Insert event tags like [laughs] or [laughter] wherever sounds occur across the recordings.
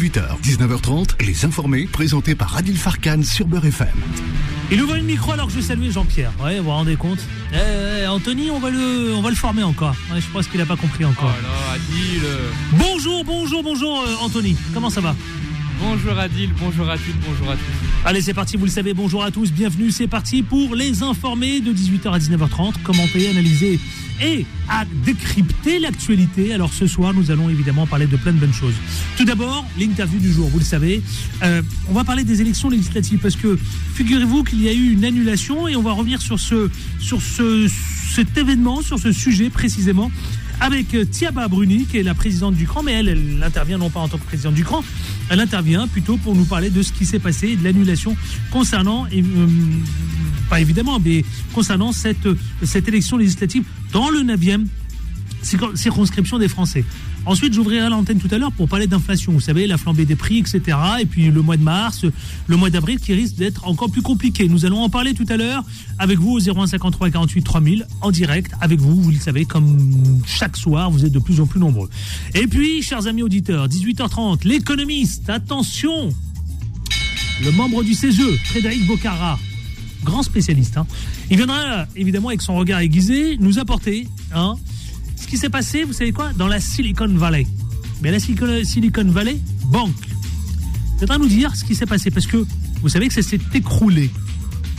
18h, 19h30, Les Informés, présentés par Adil Farkan sur Beurre FM. Il ouvre le micro alors que je salue Jean-Pierre. Ouais, vous vous rendez compte Eh, eh, Anthony, on va le, on va le former encore. Ouais, je pense qu'il n'a pas compris encore. Oh là, Adil. Bonjour, bonjour, bonjour euh, Anthony. Comment ça va? Bonjour Adil, bonjour à toutes, bonjour à tous. Allez, c'est parti, vous le savez, bonjour à tous, bienvenue, c'est parti pour les informés de 18h à 19h30, commenter, analyser et à décrypter l'actualité. Alors ce soir, nous allons évidemment parler de plein de bonnes choses. Tout d'abord, l'interview du jour, vous le savez. Euh, on va parler des élections législatives parce que figurez-vous qu'il y a eu une annulation et on va revenir sur ce, cet événement, sur ce sujet précisément avec euh, Thiaba Bruni, qui est la présidente du CRAN, mais elle, elle intervient non pas en tant que présidente du CRAN, elle intervient plutôt pour nous parler de ce qui s'est passé et de l'annulation concernant, euh, pas évidemment, mais concernant cette, cette élection législative dans le 9e circonscription des Français. Ensuite, j'ouvrirai l'antenne tout à l'heure pour parler d'inflation. Vous savez, la flambée des prix, etc. Et puis le mois de mars, le mois d'avril qui risque d'être encore plus compliqué. Nous allons en parler tout à l'heure avec vous au 0153 48 3000 en direct avec vous. Vous le savez, comme chaque soir, vous êtes de plus en plus nombreux. Et puis, chers amis auditeurs, 18h30, l'économiste, attention, le membre du CESE, Frédéric Bocara, grand spécialiste. Hein. Il viendra évidemment avec son regard aiguisé nous apporter hein, qui s'est passé, vous savez quoi, dans la Silicon Valley. Mais la Silicon, Valley, banque. C'est à nous dire ce qui s'est passé parce que vous savez que ça s'est écroulé.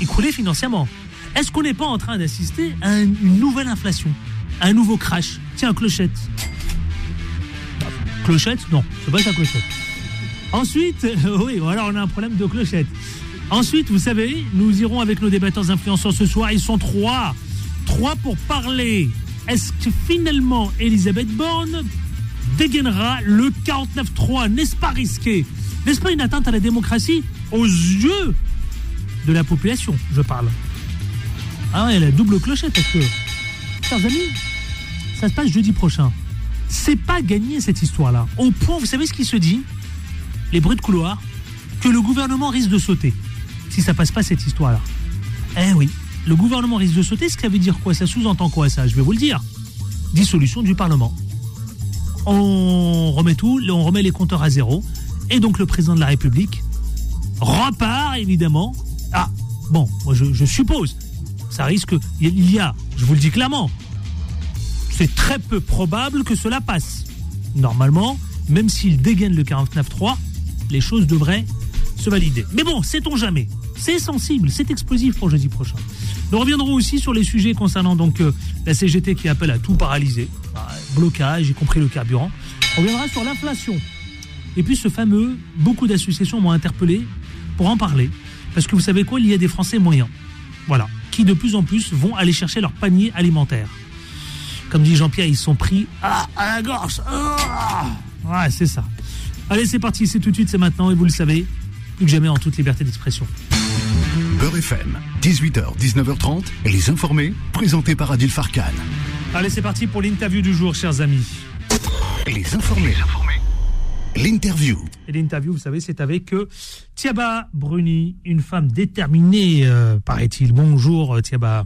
Écroulé financièrement. Est-ce qu'on n'est pas en train d'assister à une nouvelle inflation? À un nouveau crash? Tiens, clochette. Clochette? Non, c'est pas ça clochette. Ensuite, [laughs] oui, alors on a un problème de clochette. Ensuite, vous savez, nous irons avec nos débatteurs influenceurs ce soir. Ils sont trois. Trois pour parler. Est-ce que finalement Elisabeth Borne dégainera le 49-3 N'est-ce pas risqué? N'est-ce pas une atteinte à la démocratie? Aux yeux de la population Je parle. Ah ouais, la double clochette, parce que, chers amis, ça se passe jeudi prochain. C'est pas gagné cette histoire-là. Au point, vous savez ce qui se dit? Les bruits de couloir, que le gouvernement risque de sauter si ça passe pas cette histoire-là. Eh oui, le gouvernement risque de sauter, ce qui veut dire quoi? Ça sous-entend quoi ça? Je vais vous le dire. Dissolution du Parlement. On remet tout, on remet les compteurs à zéro, et donc le président de la République repart évidemment. Ah, bon, moi je, je suppose, ça risque, il y a, je vous le dis clairement, c'est très peu probable que cela passe. Normalement, même s'il dégaine le 49.3, les choses devraient se valider. Mais bon, sait-on jamais? C'est sensible, c'est explosif pour jeudi prochain. Nous reviendrons aussi sur les sujets concernant donc euh, la CGT qui appelle à tout paralyser, bah, blocage, y compris le carburant. On reviendra sur l'inflation. Et puis ce fameux, beaucoup d'associations m'ont interpellé pour en parler. Parce que vous savez quoi, il y a des Français moyens. Voilà. Qui de plus en plus vont aller chercher leur panier alimentaire. Comme dit Jean-Pierre, ils sont pris à, la gorge. Ah ouais, c'est ça. Allez, c'est parti, c'est tout de suite, c'est maintenant, et vous le savez, plus que jamais en toute liberté d'expression. Beurre FM, 18h, 19h30, les informés, présentés par Adil Farkan. Allez, c'est parti pour l'interview du jour, chers amis. Les informés. L'interview. Et l'interview, vous savez, c'est avec euh, Thiaba Bruni, une femme déterminée, euh, paraît-il. Bonjour, euh, Thiaba.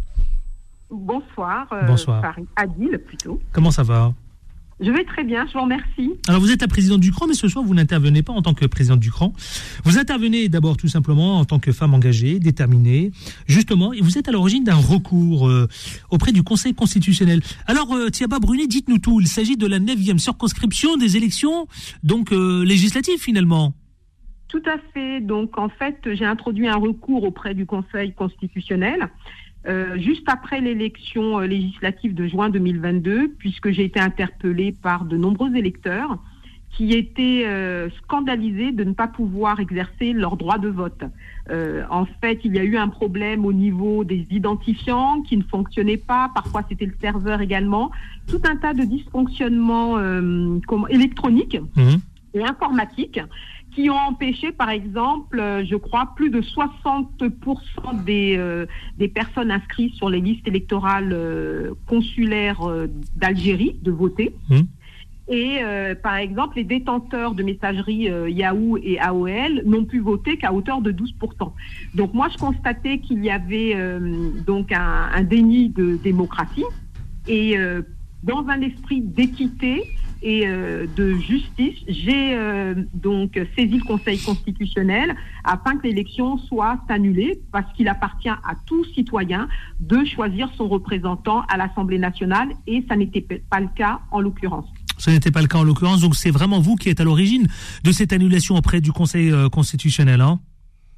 Bonsoir. euh, Bonsoir. Adil, plutôt. Comment ça va? Je vais très bien, je vous remercie. Alors, vous êtes la présidente du CRAN, mais ce soir, vous n'intervenez pas en tant que présidente du CRAN. Vous intervenez d'abord tout simplement en tant que femme engagée, déterminée, justement, et vous êtes à l'origine d'un recours euh, auprès du Conseil constitutionnel. Alors, euh, Thiaba Brunet, dites-nous tout. Il s'agit de la 9e circonscription des élections, donc euh, législatives finalement. Tout à fait. Donc, en fait, j'ai introduit un recours auprès du Conseil constitutionnel. Euh, juste après l'élection euh, législative de juin 2022, puisque j'ai été interpellée par de nombreux électeurs qui étaient euh, scandalisés de ne pas pouvoir exercer leur droit de vote. Euh, en fait, il y a eu un problème au niveau des identifiants qui ne fonctionnaient pas. Parfois, c'était le serveur également. Tout un tas de dysfonctionnements électroniques Mhm. et informatiques qui ont empêché, par exemple, euh, je crois, plus de 60% des, euh, des personnes inscrites sur les listes électorales euh, consulaires euh, d'Algérie de voter. Mhm. Et par exemple, les détenteurs de messagerie Yahoo et AOL n'ont pu voter qu'à hauteur de 12%. Donc moi, je constatais qu'il y avait donc un, un déni de démocratie et dans un esprit d'équité et de justice, j'ai donc saisi le Conseil constitutionnel afin que l'élection soit annulée parce qu'il appartient à tout citoyen de choisir son représentant à l'Assemblée nationale et ça n'était pas le cas en l'occurrence. Ce n'était pas le cas en l'occurrence, donc c'est vraiment vous qui êtes à l'origine de cette annulation auprès du Conseil constitutionnel. Hein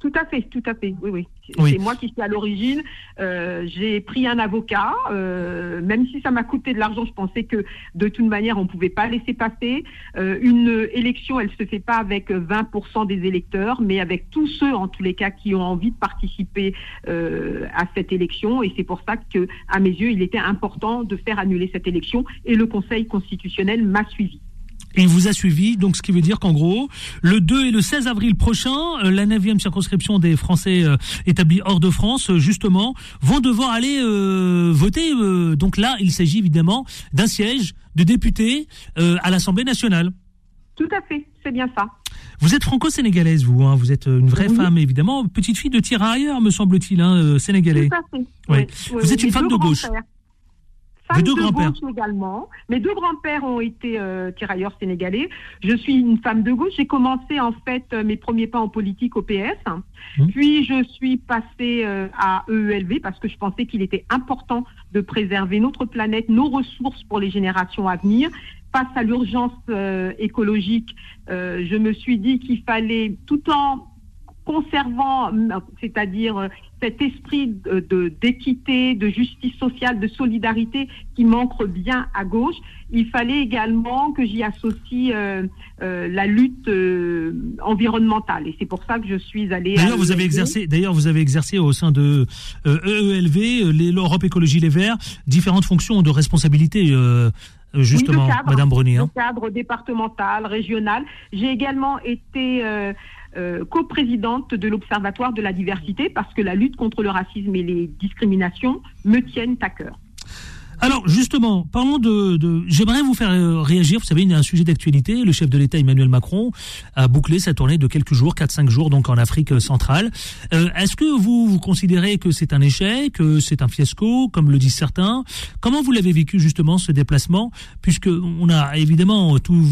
tout à fait, tout à fait, oui, oui. C'est moi qui suis à l'origine. Euh, j'ai pris un avocat, euh, même si ça m'a coûté de l'argent, je pensais que de toute manière, on ne pouvait pas laisser passer. Euh, une élection, elle ne se fait pas avec 20% des électeurs, mais avec tous ceux, en tous les cas, qui ont envie de participer à cette élection. Et c'est pour ça que, à mes yeux, il était important de faire annuler cette élection. Et le Conseil constitutionnel m'a suivi. Et il vous a suivi, donc ce qui veut dire qu'en gros, le 2 et le 16 avril prochain, euh, la 9e circonscription des Français euh, établis hors de France, euh, justement, vont devoir aller voter. donc là, il s'agit évidemment d'un siège de député à l'Assemblée nationale. Tout à fait, c'est bien ça. Vous êtes franco-sénégalaise, vous. Hein vous êtes une vraie femme, évidemment. Petite fille de tirailleurs, me semble-t-il, hein, sénégalais. Tout à fait. Oui. vous êtes une femme de gauche femme deux de gauche également. Mes deux grands-pères ont été euh, tirailleurs sénégalais. Je suis une femme de gauche. J'ai commencé en fait euh, mes premiers pas en politique au PS. Mmh. Puis je suis passée euh, à EELV parce que je pensais qu'il était important de préserver notre planète, nos ressources pour les générations à venir. Face à l'urgence écologique, je me suis dit qu'il fallait, tout en conservant, c'est-à-dire cet esprit de d'équité, de, justice sociale, de solidarité qui manque bien à gauche. Il fallait également que j'y associe euh, euh, la lutte euh, environnementale, et c'est pour ça que je suis allée. D'ailleurs, vous avez exercé. D'ailleurs, vous avez exercé au sein de EELV, e l'Europe Écologie Les Verts, différentes fonctions de responsabilité. Justement, Madame Brunier. Hein. cadre départemental, régional. J'ai également été euh, coprésidente de l'Observatoire de la diversité parce que la lutte contre le racisme et les discriminations me tiennent à cœur. Alors justement, parlons de, de j'aimerais vous faire euh, réagir. Vous savez, il y a un sujet d'actualité. Le chef de l'État Emmanuel Macron a bouclé sa tournée de quelques jours, 4-5 jours, donc en Afrique centrale. Euh, Est-ce que vous, vous considérez que c'est un échec, que c'est un fiasco, comme le disent certains? Comment vous l'avez vécu justement ce déplacement, puisque on a évidemment tout,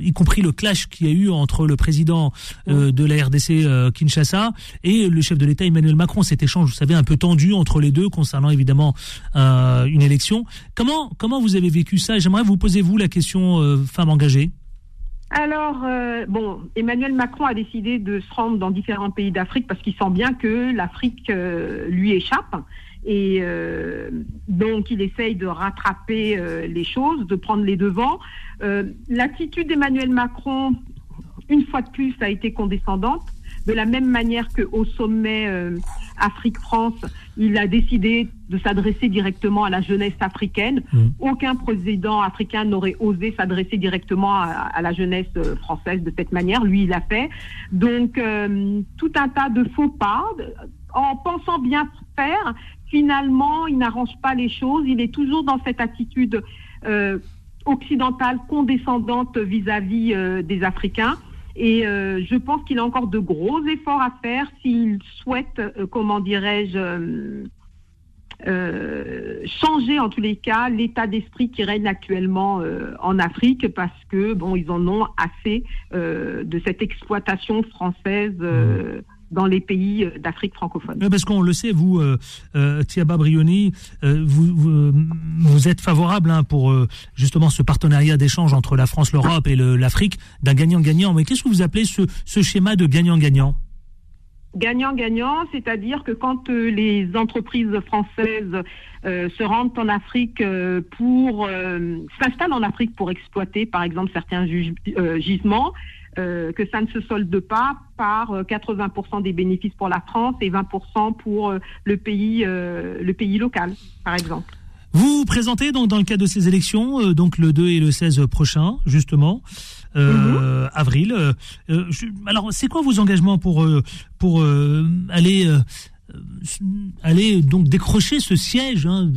y compris le clash qu'il y a eu entre le président euh, de la RDC euh, Kinshasa et le chef de l'État Emmanuel Macron. Cet échange, vous savez, un peu tendu entre les deux concernant évidemment euh, une élection. Comment, comment vous avez vécu ça? J'aimerais vous poser, vous, la question euh, femme engagée. Alors, euh, bon, Emmanuel Macron a décidé de se rendre dans différents pays d'Afrique parce qu'il sent bien que l'Afrique euh, lui échappe. Et donc, il essaye de rattraper les choses, de prendre les devants. L'attitude d'Emmanuel Macron, une fois de plus, a été condescendante. De la même manière qu'au sommet Afrique-France, il a décidé de s'adresser directement à la jeunesse africaine. Mmh. Aucun président africain n'aurait osé s'adresser directement à, la jeunesse euh, française de cette manière. Lui, il l'a fait. Donc, euh, tout un tas de faux pas. En pensant bien faire, finalement, il n'arrange pas les choses. Il est toujours dans cette attitude euh, occidentale condescendante vis-à-vis des Africains. Et euh, je pense qu'il a encore de gros efforts à faire s'il souhaite, euh, comment dirais-je, euh, changer en tous les cas l'état d'esprit qui règne actuellement en Afrique parce que bon ils en ont assez de cette exploitation française mmh dans les pays euh, d'Afrique francophone. parce qu'on le sait, vous, euh, euh Thiaba Brioni, euh, vous, vous, êtes favorable hein, pour justement ce partenariat d'échange entre la France, l'Europe et l'Afrique d'un gagnant-gagnant. Mais qu'est-ce que vous appelez ce, ce schéma de gagnant-gagnant? Gagnant-gagnant, c'est-à-dire que quand les entreprises françaises se rendent en Afrique pour s'installent en Afrique pour exploiter, par exemple, certains gisements, euh, que ça ne se solde pas par 80% euh, des bénéfices pour la France et 20% pour euh, le pays, le pays local, par exemple. Vous vous présentez donc dans le cadre de ces élections, donc le 2 et le 16 prochain, justement, mhm. avril. alors, c'est quoi vos engagements pour pour aller aller donc décrocher ce siège hein,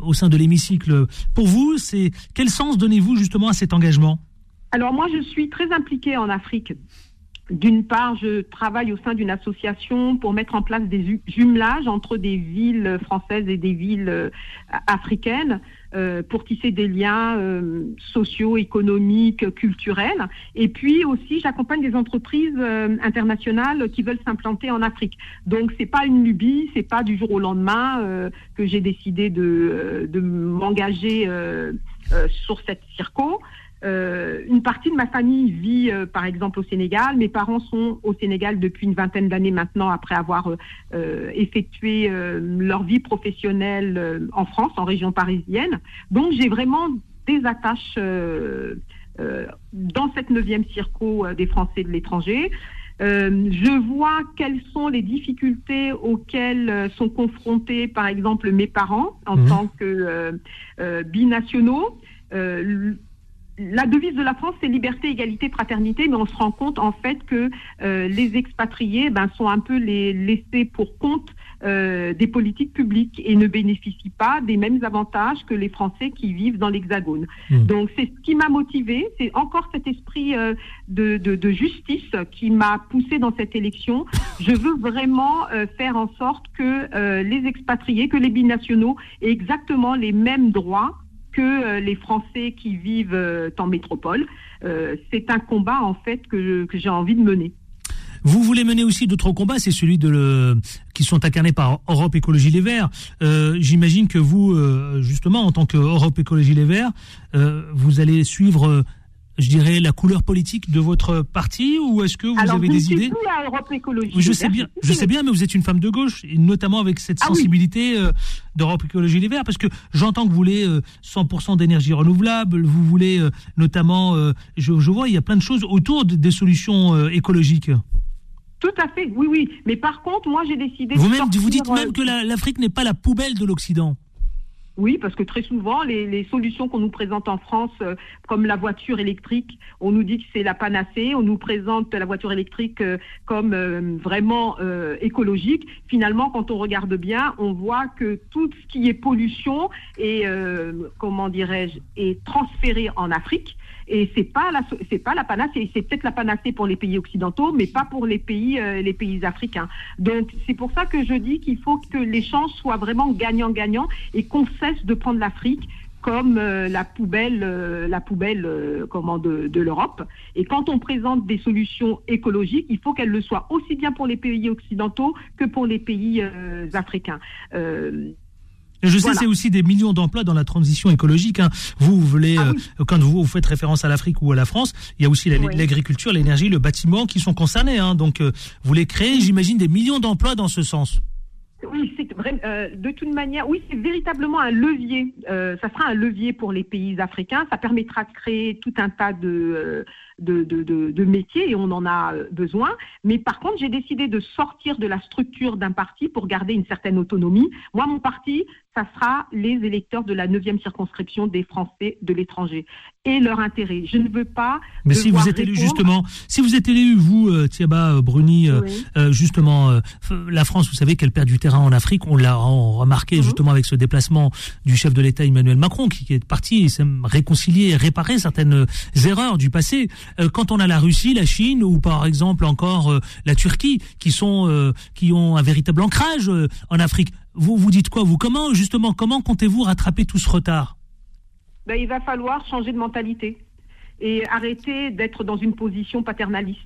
au sein de l'hémicycle? Pour vous, c'est quel sens donnez-vous justement à cet engagement? Alors moi, je suis très impliquée en Afrique. D'une part, je travaille au sein d'une association pour mettre en place des jumelages entre des villes françaises et des villes euh, africaines. euh, pour tisser des liens euh, sociaux, économiques, culturels. Et puis aussi, j'accompagne des entreprises euh, internationales qui veulent s'implanter en Afrique. Donc, c'est pas une lubie, c'est pas du jour au lendemain euh, que j'ai décidé de, euh, de m'engager sur cette circo. Euh, une partie de ma famille vit, euh, par exemple, au Sénégal. Mes parents sont au Sénégal depuis une vingtaine d'années maintenant, après avoir euh, effectué leur vie professionnelle en France, en région parisienne. Donc, j'ai vraiment des attaches dans cette neuvième circo des Français de l'étranger. Je vois quelles sont les difficultés auxquelles sont confrontés, par exemple, mes parents en Mhm. tant que binationaux. Euh, la devise de la France, c'est liberté, égalité, fraternité, mais on se rend compte en fait que euh, les expatriés ben, sont un peu les laissés pour compte euh, des politiques publiques et ne bénéficient pas des mêmes avantages que les Français qui vivent dans l'Hexagone. Hmm. Donc c'est ce qui m'a motivé, c'est encore cet esprit euh, de, de, de justice qui m'a poussé dans cette élection. Je veux vraiment euh, faire en sorte que euh, les expatriés, que les binationaux aient exactement les mêmes droits que euh, les Français qui vivent euh, en métropole. Euh, c'est un combat en fait que, j'ai envie de mener. Vous voulez mener aussi d'autres combats, c'est celui de qui sont incarnés par Europe Écologie Les Verts. J'imagine que vous, justement, en tant que Europe Écologie Les Verts, vous allez suivre, je dirais, la couleur politique de votre parti, ou est-ce que vous Alors, avez je des suis idées plus à Europe Écologie. Je sais bien, je sais bien, mais vous êtes une femme de gauche, et notamment avec cette Ah sensibilité euh, d'Europe Écologie Les Verts, parce que j'entends que vous voulez euh, 100% d'énergie renouvelable, vous voulez euh, notamment, euh, je, je vois, il y a plein de choses autour de- des solutions euh, écologiques. Tout à fait, oui, oui. Mais par contre, moi, j'ai décidé. Vous-même, vous dites euh, même que la- l'Afrique n'est pas la poubelle de l'Occident. Oui, parce que très souvent, les, solutions qu'on nous présente en France, euh, comme la voiture électrique, on nous dit que c'est la panacée, on nous présente la voiture électrique euh, comme euh, vraiment écologique. Finalement, quand on regarde bien, on voit que tout ce qui est pollution est, comment dirais-je, est transféré en Afrique. Et c'est pas la c'est pas la panacée, c'est peut-être la panacée pour les pays occidentaux, mais pas pour les pays euh, les pays africains. Donc c'est pour ça que je dis qu'il faut que l'échange soit vraiment gagnant-gagnant et qu'on cesse de prendre l'Afrique comme euh, la poubelle, euh, la poubelle euh, comment de, de l'Europe. Et quand on présente des solutions écologiques, il faut qu'elles le soient aussi bien pour les pays occidentaux que pour les pays euh, africains. Je sais, Voilà. c'est aussi des millions d'emplois dans la transition écologique. hein. Vous, vous voulez, Ah euh, quand vous, vous faites référence à l'Afrique ou à la France, il y a aussi la- Oui. l'agriculture, l'énergie, le bâtiment qui sont concernés. hein. Donc, euh, vous voulez créer, j'imagine, des millions d'emplois dans ce sens. Oui, c'est euh, de toute manière, oui, c'est véritablement un levier. Ça sera un levier pour les pays africains. Ça permettra de créer tout un tas de, de, de, de, de métiers et on en a besoin. Mais par contre, j'ai décidé de sortir de la structure d'un parti pour garder une certaine autonomie. Moi, mon parti, ça sera les électeurs de la 9e circonscription des Français de l'étranger et leur intérêt. Je ne veux pas. Mais si vous êtes élu justement, si vous êtes élu, vous, euh, Thiaba euh, Bruni, euh, Oui. euh, justement, la France, vous savez qu'elle perd du terrain en Afrique. On l'a remarqué Mhm. justement avec ce déplacement du chef de l'État Emmanuel Macron, qui, qui est parti et s'est réconcilier et réparer certaines erreurs du passé. Quand on a la Russie, la Chine ou par exemple encore la Turquie, qui sont, qui ont un véritable ancrage en Afrique, vous vous dites quoi Vous? Comment justement comment comptez-vous rattraper tout ce retard? Ben, il va falloir changer de mentalité et arrêter d'être dans une position paternaliste.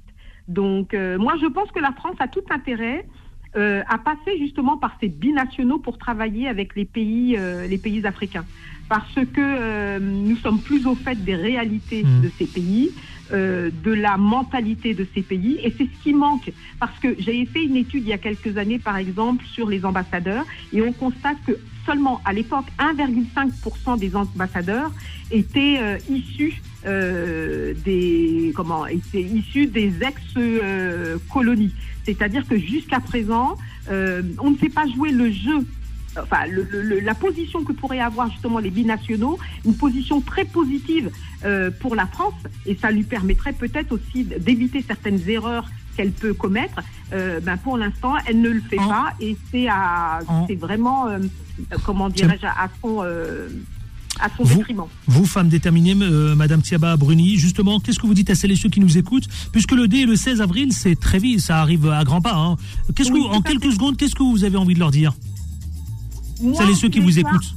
Donc, euh, moi, je pense que la France a tout intérêt euh, à passer justement par ces binationaux pour travailler avec les pays, euh, les pays africains, parce que euh, nous sommes plus au fait des réalités Mhm. de ces pays, euh, de la mentalité de ces pays, et c'est ce qui manque. Parce que j'ai fait une étude il y a quelques années, par exemple, sur les ambassadeurs, et on constate que seulement à l'époque 1,5% des ambassadeurs étaient euh, issus euh, des comment étaient issus des ex-colonies. C'est-à-dire que jusqu'à présent, on ne sait pas jouer le jeu. Enfin, le- le- le- la position que pourraient avoir justement les binationaux, une position très positive euh, pour la France, et ça lui permettrait peut-être aussi d'éviter certaines erreurs qu'elle peut commettre. Euh, ben pour l'instant, elle ne le fait En- pas, et c'est à, c'est vraiment, euh, comment dirais-je, à son, à son Vous- détriment. Vous, femme déterminée, euh, Madame Thiaba Bruni, justement, qu'est-ce que vous dites à celles et ceux qui nous écoutent? Puisque le D le 16 avril, c'est très vite, ça arrive à grands pas. Hein. Qu'est-ce Oui, que, en quelques fait. secondes, qu'est-ce que vous avez envie de leur dire? Moi, Celles et ceux qui vous écoutent.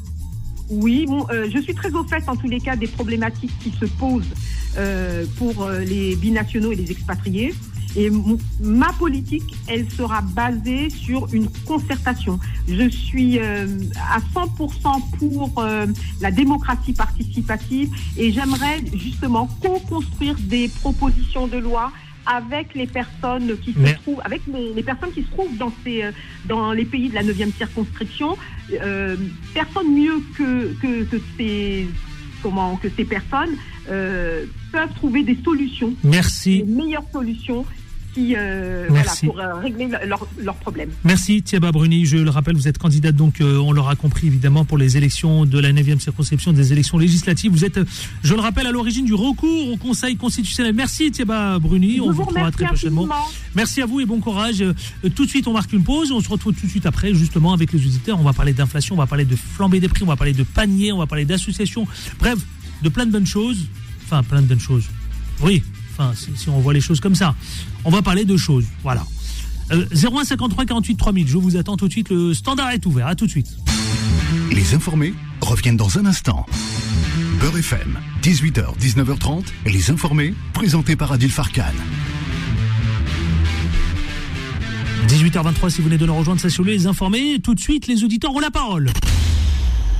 Oui, bon, euh, je suis très au fait en tous les cas des problématiques qui se posent euh, pour euh, les binationaux et les expatriés. Et ma politique, elle sera basée sur une concertation. Je suis euh, à 100% pour euh, la démocratie participative et j'aimerais justement co-construire des propositions de loi avec les personnes qui se trouvent, avec les, les personnes qui se trouvent dans ces, euh, dans les pays de la 9e circonscription. Euh, personne mieux que, que, que ces, comment, que ces personnes euh, peuvent trouver des solutions Merci. les meilleures solutions euh, Merci. voilà, pour euh, régler le- leurs problèmes. Merci Thiaba Bruni, je le rappelle, vous êtes candidate donc, euh, on l'aura compris évidemment, pour les élections de la 9e circonscription des élections législatives. Vous êtes, je le rappelle, à l'origine du recours au Conseil constitutionnel. Merci Thiaba Bruni, Je on vous vous retrouvera très prochainement. infiniment. Merci à vous et bon courage. Tout de suite, on marque une pause. On se retrouve tout de suite après, justement, avec les auditeurs. On va parler d'inflation, on va parler de flambée des prix, on va parler de panier, on va parler d'associations. Bref, de plein de bonnes choses. Enfin, plein de bonnes choses. Oui, enfin, si, si on voit les choses comme ça. On va parler de choses. Voilà. Euh, 01 53 48 3000. Je vous attends tout de suite. Le standard est ouvert. À tout de suite. Les informés reviennent dans un instant. Beurre FM, 18h, 19h30, les informés, présentés par Adil Farkan. 18h23, si vous venez de nous rejoindre, ça sur les informés. Tout de suite, les auditeurs ont la parole.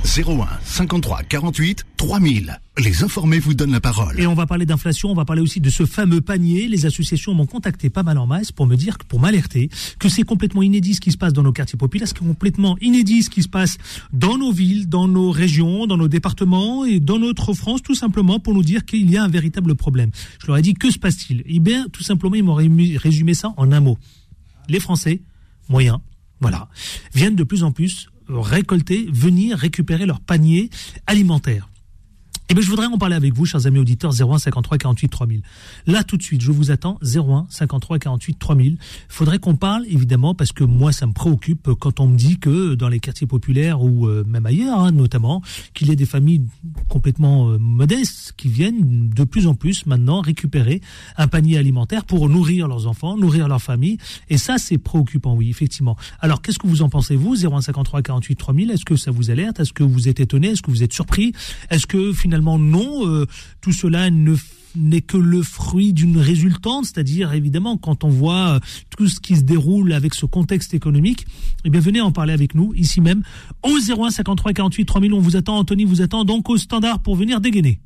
01 53 48 3000. Les informés vous donnent la parole. Et on va parler d'inflation, on va parler aussi de ce fameux panier. Les associations m'ont contacté pas mal en masse pour me dire, pour m'alerter, que c'est complètement inédit ce qui se passe dans nos quartiers populaires, c'est complètement inédit ce qui se passe dans nos villes, dans nos régions, dans nos départements et dans notre France, tout simplement pour nous dire qu'il y a un véritable problème. Je leur ai dit, que se passe-t-il? Eh bien, tout simplement, ils m'ont résumé ça en un mot. Les Français, moyens, voilà, viennent de plus en plus récolter, venir récupérer leur panier alimentaire. Eh bien, je voudrais en parler avec vous, chers amis auditeurs, 01 53 48 3000. Là, tout de suite, je vous attends, 01 53 48 3000. Faudrait qu'on parle, évidemment, parce que moi, ça me préoccupe quand on me dit que dans les quartiers populaires ou euh, même ailleurs, hein, notamment, qu'il y a des familles complètement euh, modestes qui viennent de plus en plus maintenant récupérer un panier alimentaire pour nourrir leurs enfants, nourrir leur famille. Et ça, c'est préoccupant, oui, effectivement. Alors, qu'est-ce que vous en pensez, vous, 01 53 48 3000 Est-ce que ça vous alerte? Est-ce que vous êtes étonné? Est-ce que vous êtes surpris? Est-ce que finalement, non, euh, tout cela n'est que le fruit d'une résultante, c'est-à-dire évidemment quand on voit euh, tout ce qui se déroule avec ce contexte économique, eh bien venez en parler avec nous ici même au 01 53 48 3000. On vous attend, Anthony vous attend donc au standard pour venir dégainer.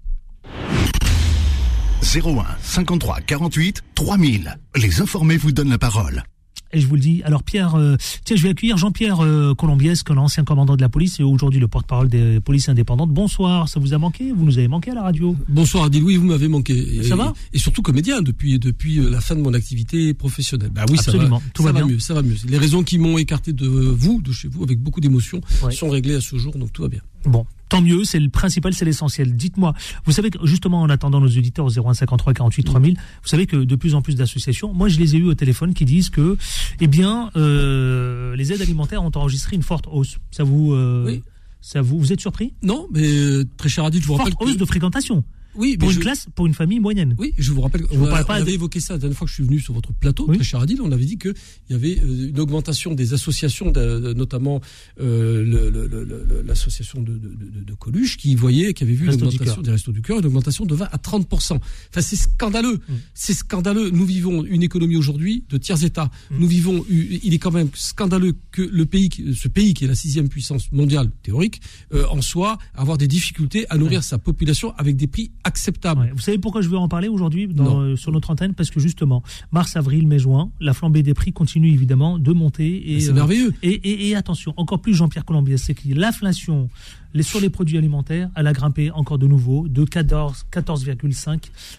01 53 48 3000. Les informés vous donnent la parole. Et je vous le dis, alors Pierre, euh, tiens, je vais accueillir Jean-Pierre euh, Colombiesque, l'ancien commandant de la police et aujourd'hui le porte-parole des polices indépendantes. Bonsoir, ça vous a manqué? Vous nous avez manqué à la radio Bonsoir Adil, oui, vous m'avez manqué. Et, Ça va? Et surtout comédien depuis depuis euh, la fin de mon activité professionnelle. Bah oui, Absolument, ça va, tout ça va va bien. mieux, ça va mieux. Les raisons qui m'ont écarté de vous, de chez vous, avec beaucoup d'émotion, Ouais. sont réglées à ce jour, donc tout va bien. Bon, tant mieux, c'est le principal, c'est l'essentiel. Dites-moi, vous savez que justement en attendant nos auditeurs au 01 53 48 3000, vous savez que de plus en plus d'associations, moi je les ai eu au téléphone qui disent que, eh bien, euh, les aides alimentaires ont enregistré une forte hausse. Ça vous, euh, Oui. ça vous, vous êtes surpris? Non, mais euh, très cher Adil, je vous Forte rappelle hausse que... de fréquentation Oui, pour une je- classe, pour une famille moyenne. Oui, je vous rappelle, Je vous on, a- on de- avait évoqué ça la dernière fois que je suis venu sur votre plateau, Oui. très cher Adil, on avait dit qu'il y avait euh, une augmentation des associations, notamment euh, l'association de, de, de- de Coluche, qui voyait, qui avait vu une Restos du augmentation des restos du cœur, une augmentation de 20 à 30 Enfin, c'est scandaleux, Mm. c'est scandaleux. Nous vivons une économie aujourd'hui de tiers États. Mm. Nous vivons, il est quand même scandaleux que le pays, ce pays qui est la sixième puissance mondiale théorique, euh, en soit avoir des difficultés à nourrir sa population avec des prix acceptables. Ouais. Vous savez pourquoi je veux en parler aujourd'hui euh, sur notre antenne? Parce que justement, mars, avril, mai, juin, la flambée des prix continue évidemment de monter. Et, C'est euh, merveilleux. Et, et- et attention, encore plus Jean-Pierre Colombier, c'est que l'inflation les, sur les produits alimentaires, elle a grimpé encore de nouveau de 14 14,5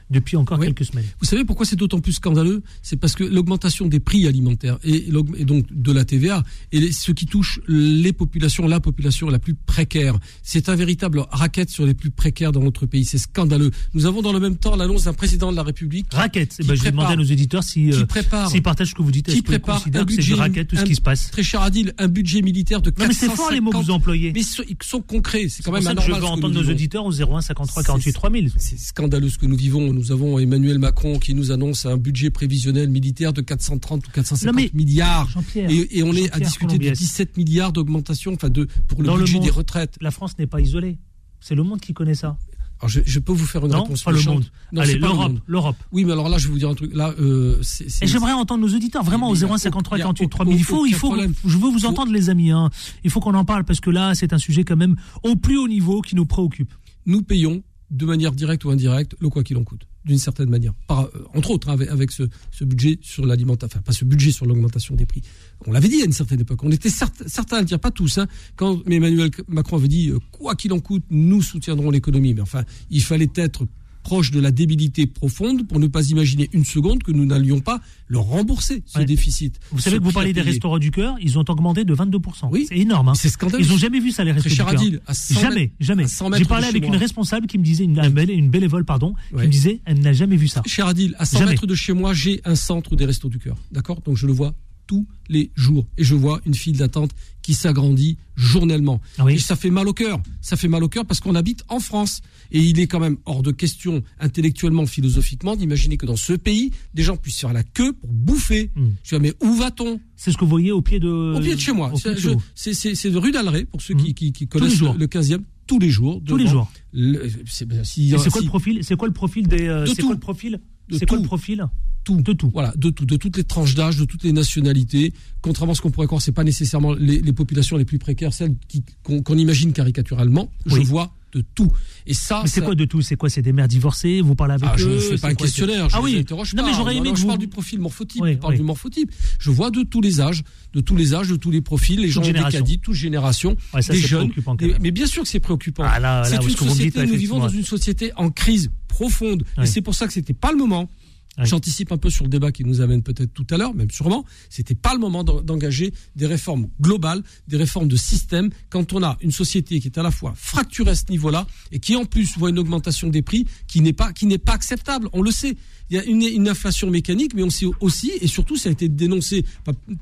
depuis encore Oui. quelques semaines. Vous savez pourquoi c'est d'autant plus scandaleux? C'est parce que l'augmentation des prix alimentaires et, donc de la TVA et les- ce qui touche les populations, la population la plus précaire, c'est un véritable racket sur les plus précaires dans notre pays. C'est scandaleux. Nous avons dans le même temps l'annonce d'un président de la République Raquette, eh ben, je vais demander à nos éditeurs si, euh, prépare, s'ils partagent ce que vous dites. qui prépare un que c'est du budget, racket tout ce un- qui se passe? Très cher Adil, un budget militaire de Non mais c'est fort les mots que 450 vous employez. mais ils sont- ils sont concret. C'est quand même ça que. Je veux entendre nos auditeurs au 01 53 48 3000. C'est scandaleux ce que nous vivons. Nous avons Emmanuel Macron qui nous annonce un budget prévisionnel militaire de 430 ou 450 Non, milliards. Et, et on est à discuter de Colombiès. 17 milliards d'augmentation, enfin de pour le Dans le budget monde. des retraites. La France n'est pas isolée. C'est le monde qui connaît ça. Alors je, je peux vous faire une Non, réponse pas le monde. Non, Allez, l'Europe, l'Europe. Oui, mais alors là, je vais vous dire un truc. Là, euh, c'est. c'est- Et j'aimerais entendre nos auditeurs vraiment au Il y a 01 53 aucun- 48 il y a 3000. Il faut, il faut, problème. je veux vous Faut- entendre les amis. Hein. Il faut qu'on en parle parce que là, c'est un sujet quand même au plus haut niveau qui nous préoccupe. nous payons de manière directe ou indirecte le quoi qu'il en coûte, d'une certaine manière. Euh, entre autres, avec, ce, budget sur l'alimentation, enfin pas ce budget sur l'augmentation des prix. On l'avait dit à une certaine époque. On était certains à le dire, pas tous. Hein, quand Emmanuel Macron avait dit euh, quoi qu'il en coûte, nous soutiendrons l'économie. Mais enfin, il fallait être proche de la débilité profonde pour ne pas imaginer une seconde que nous n'allions pas le rembourser ce Ouais. déficit. Vous savez que vous parlez des restaurants du cœur, ils ont augmenté de 22%. Oui. C'est énorme. Hein. C'est scandaleux. Ils ont jamais vu ça les cher du cœur. Adil, à 100 Jamais, jamais. à 100 J'ai parlé avec une responsable qui me disait, une, une bénévole, pardon, qui me disait, elle n'a jamais vu ça. Cher Adil, à 100 Jamais. mètres de chez moi, j'ai un centre des Restos du Cœur. D'accord? Donc je le vois tous les jours. Et je vois une file d'attente qui s'agrandit journellement. Ah oui. Et ça fait mal au cœur. Ça fait mal au cœur parce qu'on habite en France. Et il est quand même hors de question, intellectuellement, philosophiquement, d'imaginer que dans ce pays, des gens puissent faire la queue pour bouffer. Hmm. Je dis, mais où va-t-on? C'est ce que vous voyez au pied de. Au pied de chez moi. C'est de rue d'Alleray, pour ceux Hmm. qui, qui, qui connaissent le, le 15e, tous les jours. Tous les jours. le- c'est ben, si- c'est quoi le profil C'est quoi le profil des euh, De C'est quoi le profil C'est quoi le profil? Tout. De tout. Voilà, de tout, de toutes les tranches d'âge, de toutes les nationalités. Contrairement à ce qu'on pourrait croire, c'est pas nécessairement les, les populations les plus précaires, celles qu'on imagine caricaturalement. Je vois de tout. Et ça, Mais c'est ça- quoi de tout? C'est quoi? C'est des mères divorcées? Vous parlez avec ah, je eux? ne fais c'est pas un quoi, questionnaire, je Ah oui. interroge Non pas. mais j'aurais aimé non, que je vous. parle du profil morphotype, Oui, je parle oui. du morphotype. Je vois de tous les âges, de tous les âges, de tous les profils, les gens génération. décadis, toutes générations, Ouais, ça, des jeunes. des- mais bien sûr que c'est préoccupant. Ah, c'est une dites, société, nous vivons dans une société en crise profonde. Et c'est pour ça que c'était pas le moment. J'anticipe un peu sur le débat qui nous amène peut-être tout à l'heure, même sûrement. C'était pas le moment d'en- d'engager des réformes globales, des réformes de système, quand on a une société qui est à la fois fracturée à ce niveau-là et qui en plus voit une augmentation des prix qui n'est pas acceptable. On le sait. Il y a une, une inflation mécanique, mais on sait aussi, et surtout, ça a été dénoncé,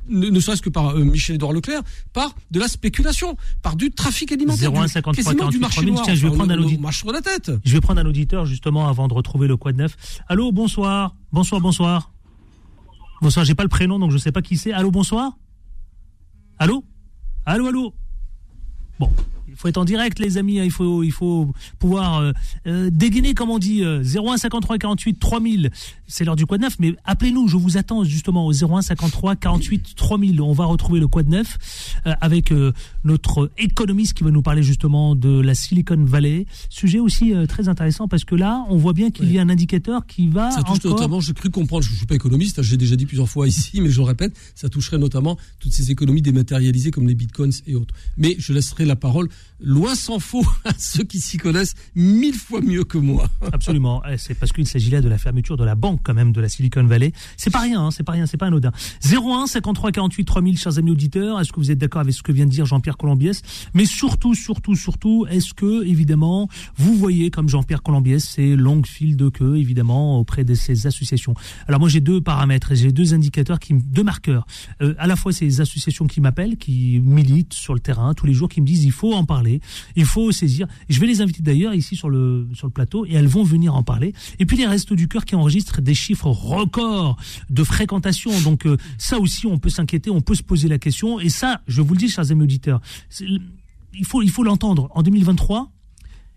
ne, ne serait-ce que par euh, Michel-Édouard Leclerc, par de la spéculation, par du trafic alimentaire, 01 du, 53 quasiment du 48 marché 3000. noir. Tiens, je vais Enfin, prendre un on audit- marche sur la tête. Je vais prendre un auditeur justement avant de retrouver le quoi de neuf. Allô, bonsoir. Bonsoir, bonsoir. Bonsoir, j'ai pas le prénom donc je sais pas qui c'est. Allô, bonsoir. Allô? Allô, allô? Bon, faut être en direct, les amis. hein. Il faut, il faut pouvoir euh, euh, dégainer, comme on dit, euh, 01 53 48 3000. C'est l'heure du Quad Neuf, mais appelez-nous. Je vous attends justement au 01 53 48 3000. On va retrouver le Quad Neuf euh, avec notre économiste qui va nous parler justement de la Silicon Valley. Sujet aussi très intéressant parce que là, on voit bien qu'il y a un indicateur qui va Ça touche encore. notamment, j'ai cru comprendre, je ne suis pas économiste, hein, j'ai déjà dit plusieurs fois ici, mais je le répète, ça toucherait notamment toutes ces économies dématérialisées comme les bitcoins et autres. Mais je laisserai la parole, loin s'en faut, [laughs] à ceux qui s'y connaissent mille fois mieux que moi. [laughs] Absolument. Eh, C'est parce qu'il s'agit là de la fermeture de la banque quand même de la Silicon Valley. C'est pas rien, hein, c'est pas rien, c'est pas anodin. 01 53 48 3000, chers amis auditeurs. Est-ce que vous êtes d'accord avec ce que vient de dire Jean-Pierre Colombiès? Mais surtout, surtout, surtout, est-ce que évidemment vous voyez comme Jean-Pierre Colombiès ces longues files de queue évidemment auprès de ces associations? Alors moi j'ai deux paramètres, j'ai deux indicateurs qui, deux marqueurs. Euh, à la fois ces associations qui m'appellent, qui militent sur le terrain tous les jours, qui me disent il faut en parler, il faut saisir. Je vais les inviter d'ailleurs ici sur le sur le plateau et elles vont venir en parler. Et puis les restos du cœur qui enregistrent des chiffres records de fréquentation. Donc euh, ça aussi on peut s'inquiéter, on peut se poser la question. Et ça, je vous le dis, chers amis auditeurs, il faut il faut l'entendre. En 2023,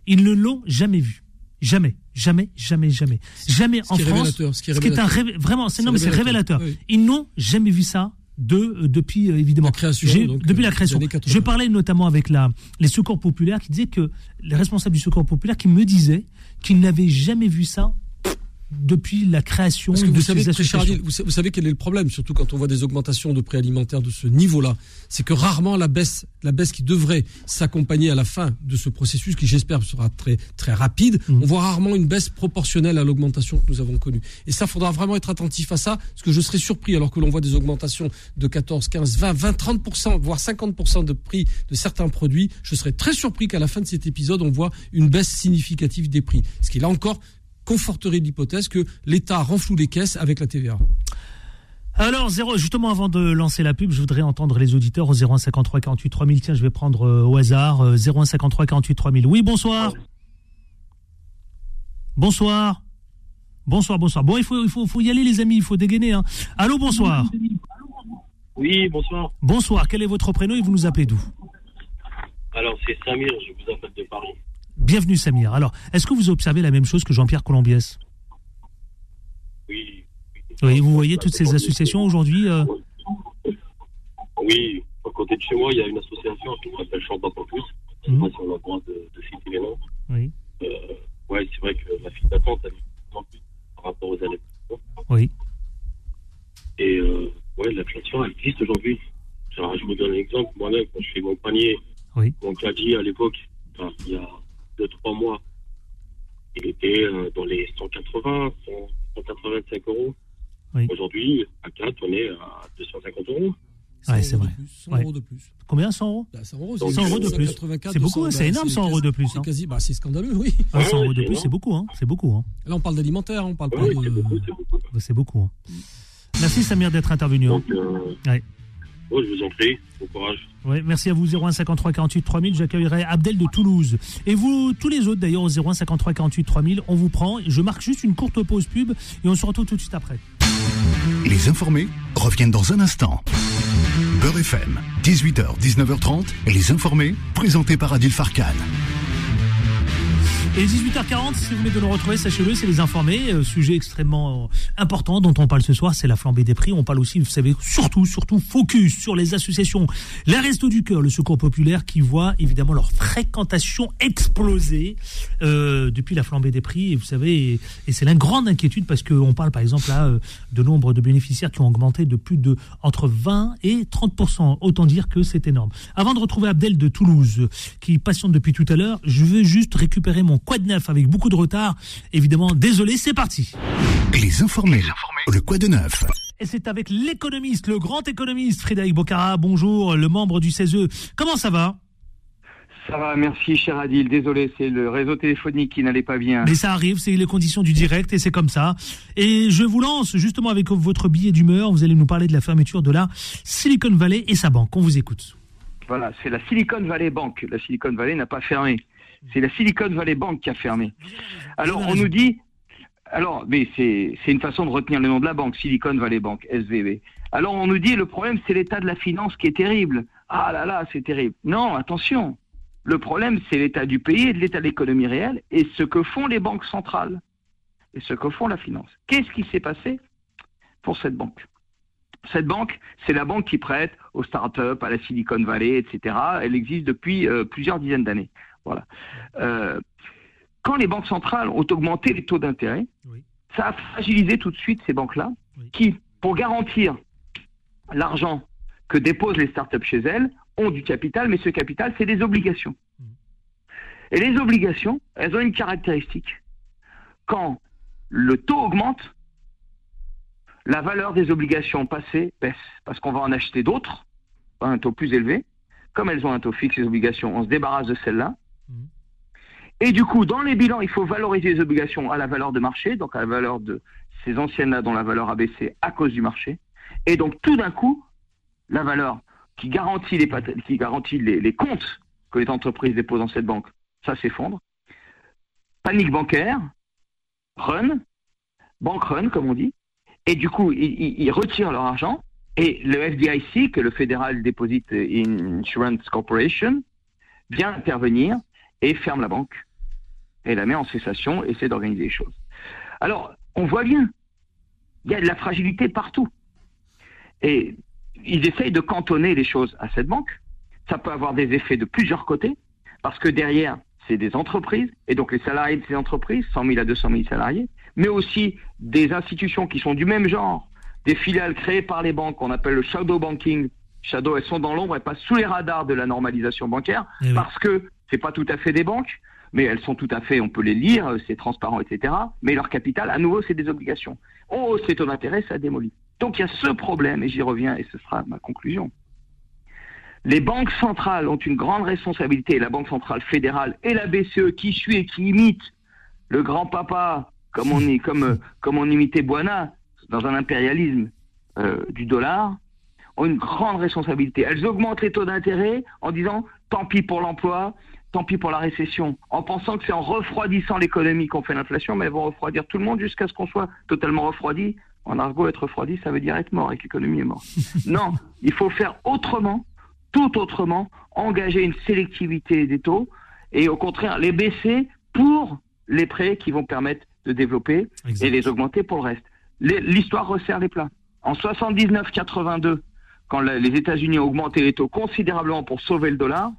ils ne l'ont jamais vu. Jamais, jamais, jamais, jamais. Jamais Ce en qui est France. révélateur, ce qui est un révé- vraiment, c'est non mais c'est révélateur, révélateur. oui. Ils n'ont jamais vu ça de euh, depuis euh, évidemment La création, donc, depuis euh, la création. années 80. Je parlais notamment avec la les secours populaires qui disaient que les responsables du secours populaire qui me disaient qu'ils n'avaient jamais vu ça depuis la création Parce que de vous ces savez, associations. Vous, sa- vous savez quel est le problème, surtout quand on voit des augmentations de prix alimentaires de ce niveau-là, c'est que rarement la baisse, la baisse qui devrait s'accompagner à la fin de ce processus, qui j'espère sera très très rapide, Mm. on voit rarement une baisse proportionnelle à l'augmentation que nous avons connue. Et ça, faudra vraiment être attentif à ça, parce que je serais surpris alors que l'on voit des augmentations de 14, 15, 20, 20, 30 voire 50 de prix de certains produits. Je serais très surpris qu'à la fin de cet épisode, on voit une baisse significative des prix. Ce qui là encore conforterait l'hypothèse que l'État renfloue les caisses avec la TVA. Alors, zéro, justement, avant de lancer la pub, je voudrais entendre les auditeurs au 0153 48 3000. Tiens, je vais prendre euh, au hasard euh, 0153 48 3000. Oui, bonsoir. Bonsoir. Bonsoir, bonsoir. Bon, il faut, il faut, faut y aller, les amis. Il faut dégainer. Hein. Allô, bonsoir. Oui, bonsoir. Bonsoir. Quel est votre prénom et vous nous appelez d'où? Alors, c'est Samir, je vous appelle de Paris. Bienvenue, Samir. Alors, est-ce que vous observez la même chose que Jean-Pierre Colombiès? Oui. Oui, vous voyez toutes ces associations aujourd'hui euh, Oui, à côté de chez moi, il y a une association qui s'appelle pour tous. Je sais Mhm. pas si on a le droit de, de citer les noms. Oui. Euh, ouais, c'est vrai que la file d'attente a plus en plus par rapport aux années précédentes. Oui. Et euh, ouais, l'inflation, elle existe aujourd'hui. Je vous donne un exemple. Moi-même, quand je fais mon panier, Oui. mon caddie à l'époque, il y a 2-3 mois, il était euh, dans les 180, 100, 185 euros. Oui. Aujourd'hui, à 4, on est à 250 euros. 100 Ouais, c'est euros vrai. de plus, 100 Ouais. euros de plus. Combien 100 euros Bah, 100 euros, Donc, c'est 100 euros de plus. 184, C'est beaucoup, 200, c'est bah, énorme, 100 euros de plus, C'est hein. quasi, bah, c'est scandaleux, oui. Ah, 100 Ouais, euros de c'est plus, c'est beaucoup, hein. C'est beaucoup, hein. Là, on parle d'alimentaire, on parle pas de. c'est beaucoup, c'est beaucoup. C'est beaucoup. hein. Merci Samir d'être intervenu. hein. Donc, euh, Ouais, je vous en prie, bon courage. Ouais, merci à vous 0153 48 3000. J'accueillerai Abdel de Toulouse. Et vous, tous les autres d'ailleurs au 0153 48 3000, on vous prend. Je marque juste une courte pause pub et on se retrouve tout de suite après. Les informés reviennent dans un instant. Beurre FM, 18h, 19h30, les informés, présentés par Adil Farkan. Et 18h40, si vous venez de nous retrouver, sachez-le, c'est les informés. Euh, sujet extrêmement euh, important dont on parle ce soir, c'est la flambée des prix. On parle aussi, vous savez, surtout, surtout focus sur les associations. Les Restos du Cœur, le Secours Populaire, qui voient évidemment leur fréquentation exploser euh, depuis la flambée des prix. Et vous savez, et, et c'est la grande inquiétude parce qu'on parle par exemple là euh, de nombre de bénéficiaires qui ont augmenté de plus de entre 20 et 30 Autant dire que c'est énorme. Avant de retrouver Abdel de Toulouse, qui patiente depuis tout à l'heure, je veux juste récupérer mon quad neuf avec beaucoup de retard. Évidemment, désolé, c'est parti. Les informés, le quoi de neuf Et c'est avec l'économiste, le grand économiste Frédéric Bocara. Bonjour, le membre du CESE. Comment ça va? Ça va, merci cher Adil. Désolé, c'est le réseau téléphonique qui n'allait pas bien. Mais ça arrive, c'est les conditions du direct et c'est comme ça. Et je vous lance justement avec votre billet d'humeur. Vous allez nous parler de la fermeture de la Silicon Valley et sa banque. On vous écoute. Voilà, c'est la Silicon Valley Bank. La Silicon Valley n'a pas fermé. C'est la Silicon Valley Bank qui a fermé. Alors, on nous dit. Alors, mais c'est c'est une façon de retenir le nom de la banque, Silicon Valley Bank, SVB. Alors, on nous dit le problème, c'est l'état de la finance qui est terrible. Ah là là, c'est terrible. Non, attention. Le problème, c'est l'état du pays et de l'état de l'économie réelle et ce que font les banques centrales et ce que font la finance. Qu'est-ce qui s'est passé pour cette banque? Cette banque, c'est la banque qui prête aux startups, à la Silicon Valley, etc. Elle existe depuis euh, plusieurs dizaines d'années. Voilà. Euh, quand les banques centrales ont augmenté les taux d'intérêt, Oui. ça a fragilisé tout de suite ces banques-là, Oui. qui, pour garantir l'argent que déposent les startups chez elles, ont du capital, mais ce capital, c'est des obligations. Mhm. Et les obligations, elles ont une caractéristique. Quand le taux augmente, la valeur des obligations passées baisse, parce qu'on va en acheter d'autres, à un taux plus élevé. Comme elles ont un taux fixe, les obligations, on se débarrasse de celles-là. Et du coup, dans les bilans, il faut valoriser les obligations à la valeur de marché, donc à la valeur de ces anciennes-là dont la valeur a baissé à cause du marché. Et donc, tout d'un coup, la valeur qui garantit les, qui garantit les, les comptes que les entreprises déposent dans cette banque, ça s'effondre. Panique bancaire, run, bank run, comme on dit. Et du coup, ils- ils retirent leur argent. Et le FDIC, que le Federal Deposit Insurance Corporation, vient intervenir et ferme la banque. Et la met en cessation, essaie d'organiser les choses. Alors, on voit bien, il y a de la fragilité partout. Et ils essayent de cantonner les choses à cette banque. Ça peut avoir des effets de plusieurs côtés, parce que derrière, c'est des entreprises, et donc les salariés de ces entreprises, 100 000 à 200 000 salariés, mais aussi des institutions qui sont du même genre, des filiales créées par les banques qu'on appelle le shadow banking. Shadow, elles sont dans l'ombre, elles passent sous les radars de la normalisation bancaire, Eh oui. parce que c'est pas tout à fait des banques, mais elles sont tout à fait, on peut les lire, c'est transparent, etc. Mais leur capital, à nouveau, c'est des obligations. Oh, c'est taux d'intérêt, ça démolit. Donc il y a ce problème, et j'y reviens, et ce sera ma conclusion. Les banques centrales ont une grande responsabilité, la Banque centrale fédérale et la BCE qui suit et qui imite le grand papa, comme on, euh, comme on imitait Buana, dans un impérialisme euh, du dollar ont une grande responsabilité. Elles augmentent les taux d'intérêt en disant tant pis pour l'emploi, tant pis pour la récession, en pensant que c'est en refroidissant l'économie qu'on fait l'inflation, mais elles vont refroidir tout le monde jusqu'à ce qu'on soit totalement refroidi. En argot, être refroidi, ça veut dire être mort et que l'économie est morte. [laughs] non, il faut faire autrement, tout autrement, engager une sélectivité des taux et au contraire les baisser pour les prêts qui vont permettre de développer et les augmenter pour le reste. L'histoire resserre les plats. En 79-82, quand les États-Unis ont augmenté les taux considérablement pour sauver le dollar,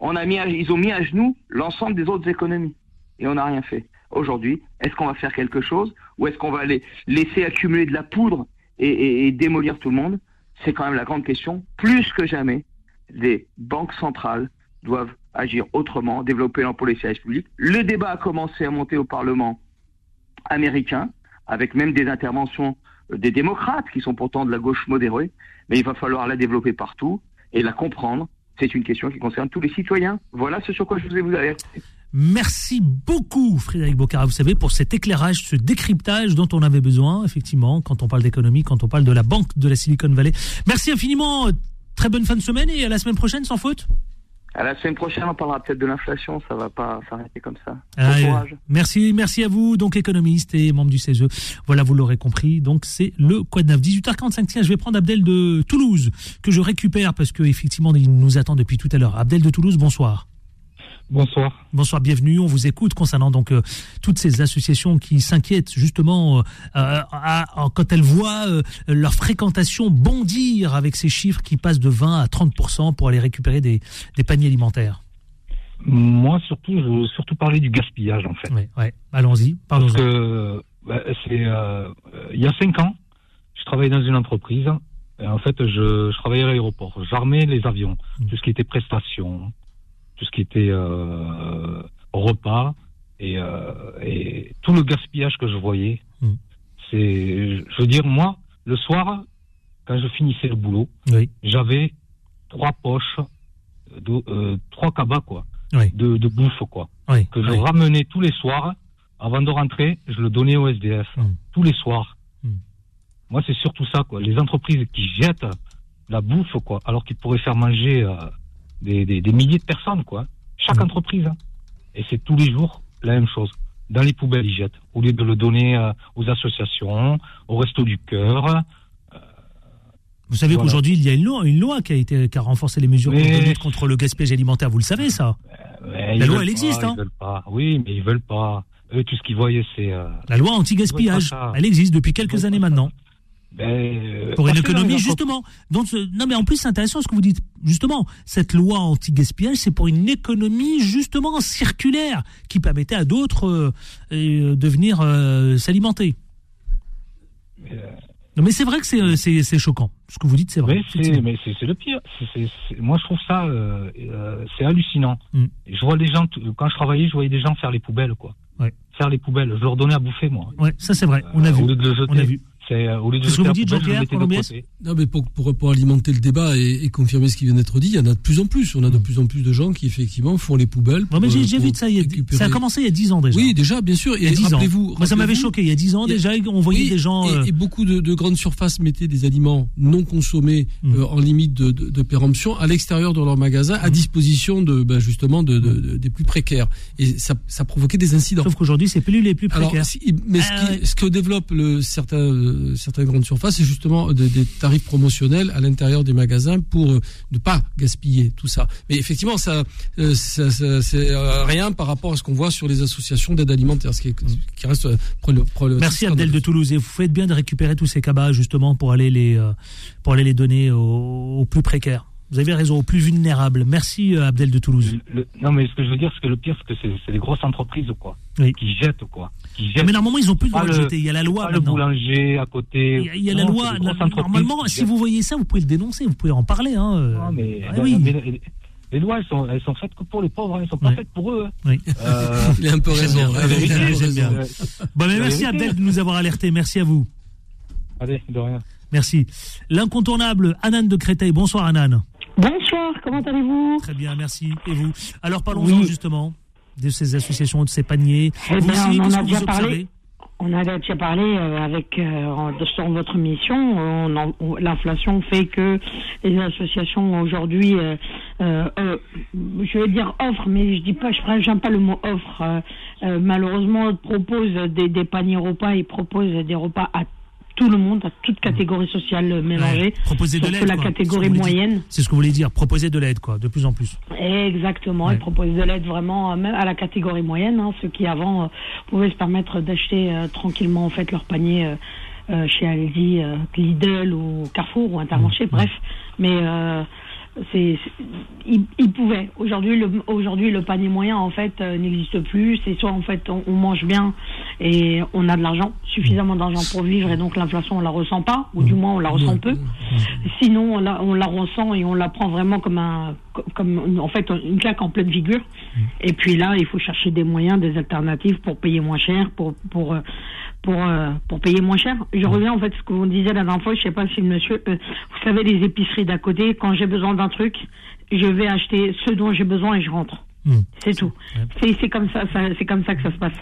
on a mis à- ils ont mis à genoux l'ensemble des autres économies. Et on n'a rien fait. Aujourd'hui, est-ce qu'on va faire quelque chose ou est-ce qu'on va laisser accumuler de la poudre et, démolir tout le monde? C'est quand même la grande question. Plus que jamais, les banques centrales doivent agir autrement, développer les services publics. Le débat a commencé à monter au Parlement américain, avec même des interventions euh, des démocrates, qui sont pourtant de la gauche modérée, mais il va falloir la développer partout et la comprendre. C'est une question qui concerne tous les citoyens. Voilà ce sur quoi je voulais vous alerter. Merci beaucoup, Frédéric Bocara, vous savez, pour cet éclairage, ce décryptage dont on avait besoin, effectivement, quand on parle d'économie, quand on parle de la banque de la Silicon Valley. Merci infiniment. Très bonne fin de semaine et à la semaine prochaine, sans faute. À la semaine prochaine, on parlera peut-être de l'inflation. Ça va pas s'arrêter comme ça. Ah, euh, courage. merci, merci à vous, donc économiste et membre du CESE. Voilà, vous l'aurez compris. Donc c'est le Quad 9. 18h45. Tiens, je vais prendre Abdel de Toulouse que je récupère parce que effectivement il nous attend depuis tout à l'heure. Abdel de Toulouse, bonsoir. Bonsoir. Bonsoir, bienvenue. On vous écoute concernant donc euh, toutes ces associations qui s'inquiètent justement euh, euh, à- à- quand elles voient euh, leur fréquentation bondir avec ces chiffres qui passent de 20 à 30% pour aller récupérer des, des paniers alimentaires. Moi, surtout, je veux surtout parler du gaspillage, en fait. Ouais. Allons-y. Parce que bah, c'est il y a cinq ans, je travaillais dans une entreprise. Et en fait, je, je travaillais à l'aéroport. J'armais les avions, Mm. tout ce qui était prestations, tout ce qui était euh, repas et, euh, et tout le gaspillage que je voyais. Mm. C'est, je veux dire, moi, le soir, quand je finissais le boulot, Oui, j'avais trois poches, de, euh, trois cabas quoi, oui, de, de bouffe quoi, oui. que je ramenais tous les soirs. Avant de rentrer, je le donnais au SDF Mm. tous les soirs. Mm. Moi, c'est surtout ça quoi. Les entreprises qui jettent la bouffe quoi, alors qu'ils pourraient faire manger euh, des, des, des milliers de personnes quoi. Chaque Mm. entreprise. hein. Et c'est tous les jours la même chose. Dans les poubelles, ils jettent. Au lieu de le donner euh, aux associations, au resto du cœur. Vous savez Voilà. qu'aujourd'hui, il y a une loi, une loi qui a été qui a renforcé les mesures Mais- de lutte contre le gaspillage alimentaire. Vous le savez, ça Mais La loi, elle pas, existe, hein. Ils veulent pas. Oui, mais ils veulent pas. Eux, tout ce qu'ils voyaient, c'est. euh, La loi anti-gaspillage. Elle existe depuis quelques années ça. Ben, euh, Pour une économie, justement. Donc, non, mais en plus, c'est intéressant ce que vous dites. Justement, cette loi anti-gaspillage, c'est pour une économie, justement, circulaire, qui permettait à d'autres euh, euh, de venir euh, s'alimenter. euh, Non, mais c'est vrai que c'est, choquant. Ce que vous dites, c'est vrai. Mais c'est, le pire. C'est, c'est- c'est- moi, je trouve ça, c'est hallucinant. Mm. Je vois les gens, quand je travaillais, je voyais des gens faire les poubelles, quoi. Ouais. Faire les poubelles. Je leur donnais à bouffer, moi. Ouais, ça c'est vrai. On a vu. Au lieu de le jeter. On a vu. C'est, euh, au lieu de ce que vous dites, Jean-Pierre. Non, mais pour, pour, pour alimenter le débat et, et confirmer ce qui vient d'être dit, il y en a de plus en plus. On a de plus en plus de gens qui, effectivement, font les poubelles. Pour, mais j'ai, vu de ça. Il y a, ça a commencé il y a 10 ans déjà. Oui, déjà, bien sûr. il y a Et 10 ans. rappelez-vous. Moi, ça m'avait choqué. Il y a 10 ans a- déjà, on voyait Oui, des gens. Et, euh, et beaucoup de, de grandes surfaces mettaient des aliments non consommés Mm. euh, en limite de, de, de péremption à l'extérieur de leur magasin, à disposition de ben, justement de, de- de- des plus précaires. Et ça, ça provoquait des incidents. Sauf qu'aujourd'hui, c'est plus les plus précaires. Alors, si- mais ce, Ah, qui, ce que développe le, certains, euh, certaines grandes surfaces, c'est justement de- des tarifs promotionnels à l'intérieur des magasins pour euh, ne pas gaspiller tout ça. Mais effectivement, ça, euh, ça, ça- c'est euh, rien par rapport à ce qu'on voit sur les associations d'aide alimentaire, ce qui, est- qui reste euh, problématique. Merci Abdel de Toulouse. Et vous faites bien de récupérer tous ces cabas justement pour aller les, euh, pour aller les donner aux, aux plus précaires. Vous avez raison, aux plus vulnérables. Merci euh, Abdel de Toulouse. Le- non, mais ce que je veux dire, c'est que le pire, c'est que c'est, les grosses entreprises, quoi. Oui. Qui jettent, quoi. Non, mais normalement, ils n'ont plus le droit de jeter. Il y a la loi pas le boulanger à côté. Il y a, il y a la Non, loi. la- entreprises Normalement, si vous voyez ça, vous pouvez le dénoncer, vous pouvez en parler. Hein. euh. Ah, mais, Ah oui. mais les, lois, elles sont, elles sont faites que pour les pauvres, hein, elles sont pas Ouais. faites pour eux. hein. Oui. Euh, [laughs] Il a un peu J'aime raison. Bon, mais merci. Abdel de nous avoir alertés. Merci à vous. allez, de rien. Merci. L'incontournable Anan de Créteil. Bonsoir Anan. Bonsoir, comment allez-vous? Très bien, merci. Et vous? Alors parlons-en Oui. justement de ces associations, de ces paniers. Eh ben, aussi, on en a déjà parlé. observez? On a déjà parlé euh, avec euh, sur votre mission. L'inflation fait que les associations aujourd'hui, euh, euh, euh, je vais dire offre, mais je dis pas, je j'aime pas le mot offre. euh, euh, malheureusement, proposent des, des paniers repas, ils proposent des repas à tout le monde, à toute catégorie sociale euh, mélangée. Ouais, proposer de l'aide. la quoi. catégorie ce moyenne. C'est ce que vous voulez dire. Proposer de l'aide, quoi, de plus en plus. Exactement, Ouais. ils proposent de l'aide vraiment euh, même à la catégorie moyenne, hein, ceux qui avant euh, pouvaient se permettre d'acheter euh, tranquillement en fait leur panier euh, chez Aldi, Lidl ou Carrefour ou Intermarché, bref. Mais c'est, ils pouvaient. Aujourd'hui, le aujourd'hui le panier moyen en fait euh, n'existe plus. C'est soit en fait on, on mange bien et on a de l'argent, suffisamment d'argent pour vivre et donc l'inflation on la ressent pas ou du moins on la ressent peu. Sinon, on la, on la ressent et on la prend vraiment comme un, comme en fait une claque en pleine figure. Et puis là, il faut chercher des moyens, des alternatives pour payer moins cher, pour pour euh, pour euh, pour payer moins cher. Je reviens en fait à ce que vous disiez la dernière fois. Je sais pas si le monsieur, euh, vous savez les épiceries d'à côté. Quand j'ai besoin d'un truc, je vais acheter ce dont j'ai besoin et je rentre. Hmm. C'est tout. C'est c'est comme ça, ça c'est comme ça que ça se passe.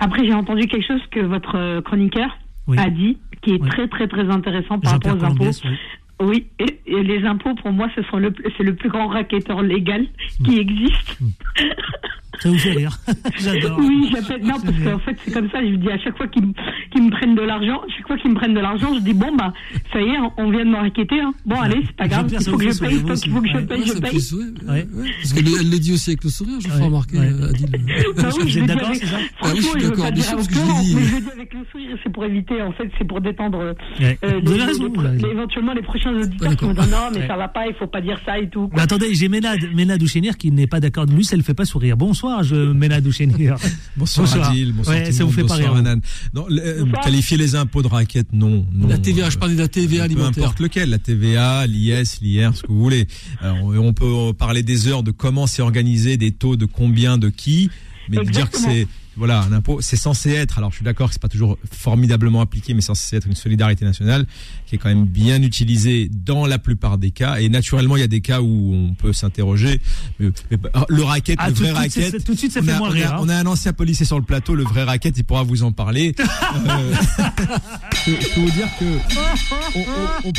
Après, j'ai entendu quelque chose que votre euh, chroniqueur Oui. a dit, qui est Oui. très très très intéressant par rapport aux impôts. Oui. Oui, et, et les impôts, pour moi, ce sont le, c'est le plus grand racketteur légal qui existe. [laughs] Ça vous fait rire. [laughs] J'adore. Oui, j'appelle. Non, parce qu'en fait, c'est comme ça. Je dis à chaque fois qu'ils me, prennent de l'argent, chaque fois qu'ils me prennent de l'argent, je dis bon bah ça y est, on vient de me racketter. Hein. Bon allez, c'est pas grave. Il faut vous que je paye. Il vous faut qu'il faut que je paye. Je paye. Parce qu'elle elle le dit aussi avec le sourire, je fais Ouais, remarquer, ouais. euh, Adil. Bah oui, Vous je êtes d'accord, avec- c'est ça Ah oui, je Franchement, suis d'accord, pas bien dire sûr, parce que je l'ai dit. mais je le dis avec le sourire, c'est pour éviter, en fait, c'est pour détendre euh, Vous vous éventuellement les prochains auditeurs qui me d'accord. disent non, mais ça va pas, il faut pas dire ça et tout. Mais attendez, j'ai Ménade, Ménade Ouchénir qui n'est pas d'accord. Lui, ça le fait pas sourire. Bonsoir, je, Ménade Ouchénir. [laughs] Bonsoir, Bonsoir. Adil, bonsoir Ouais, ça vous fait pas bonsoir rire, Anan. Non, le- euh, Bonsoir. qualifier les impôts de raquette, non. non La TVA, je Euh, parlais de la TVA peu alimentaire. importe lequel, la TVA, l'IS, l'IR, ce que vous voulez. Alors, on peut parler des heures de comment c'est organisé, des taux de combien, de qui, mais de dire que c'est voilà un impôt, c'est censé être. Alors, je suis d'accord que c'est pas toujours formidablement appliqué, mais c'est censé être une solidarité nationale qui est quand même bien utilisée dans la plupart des cas. Et naturellement, il y a des cas où on peut s'interroger. Mais, mais, le racket, Ah, le tout, vrai tout racket. tout de suite, ça fait a, moins on rire. hein. on a un ancien policier sur le plateau, le vrai racket, il pourra vous en parler. Euh, je je peux vous dire que on, on- on- on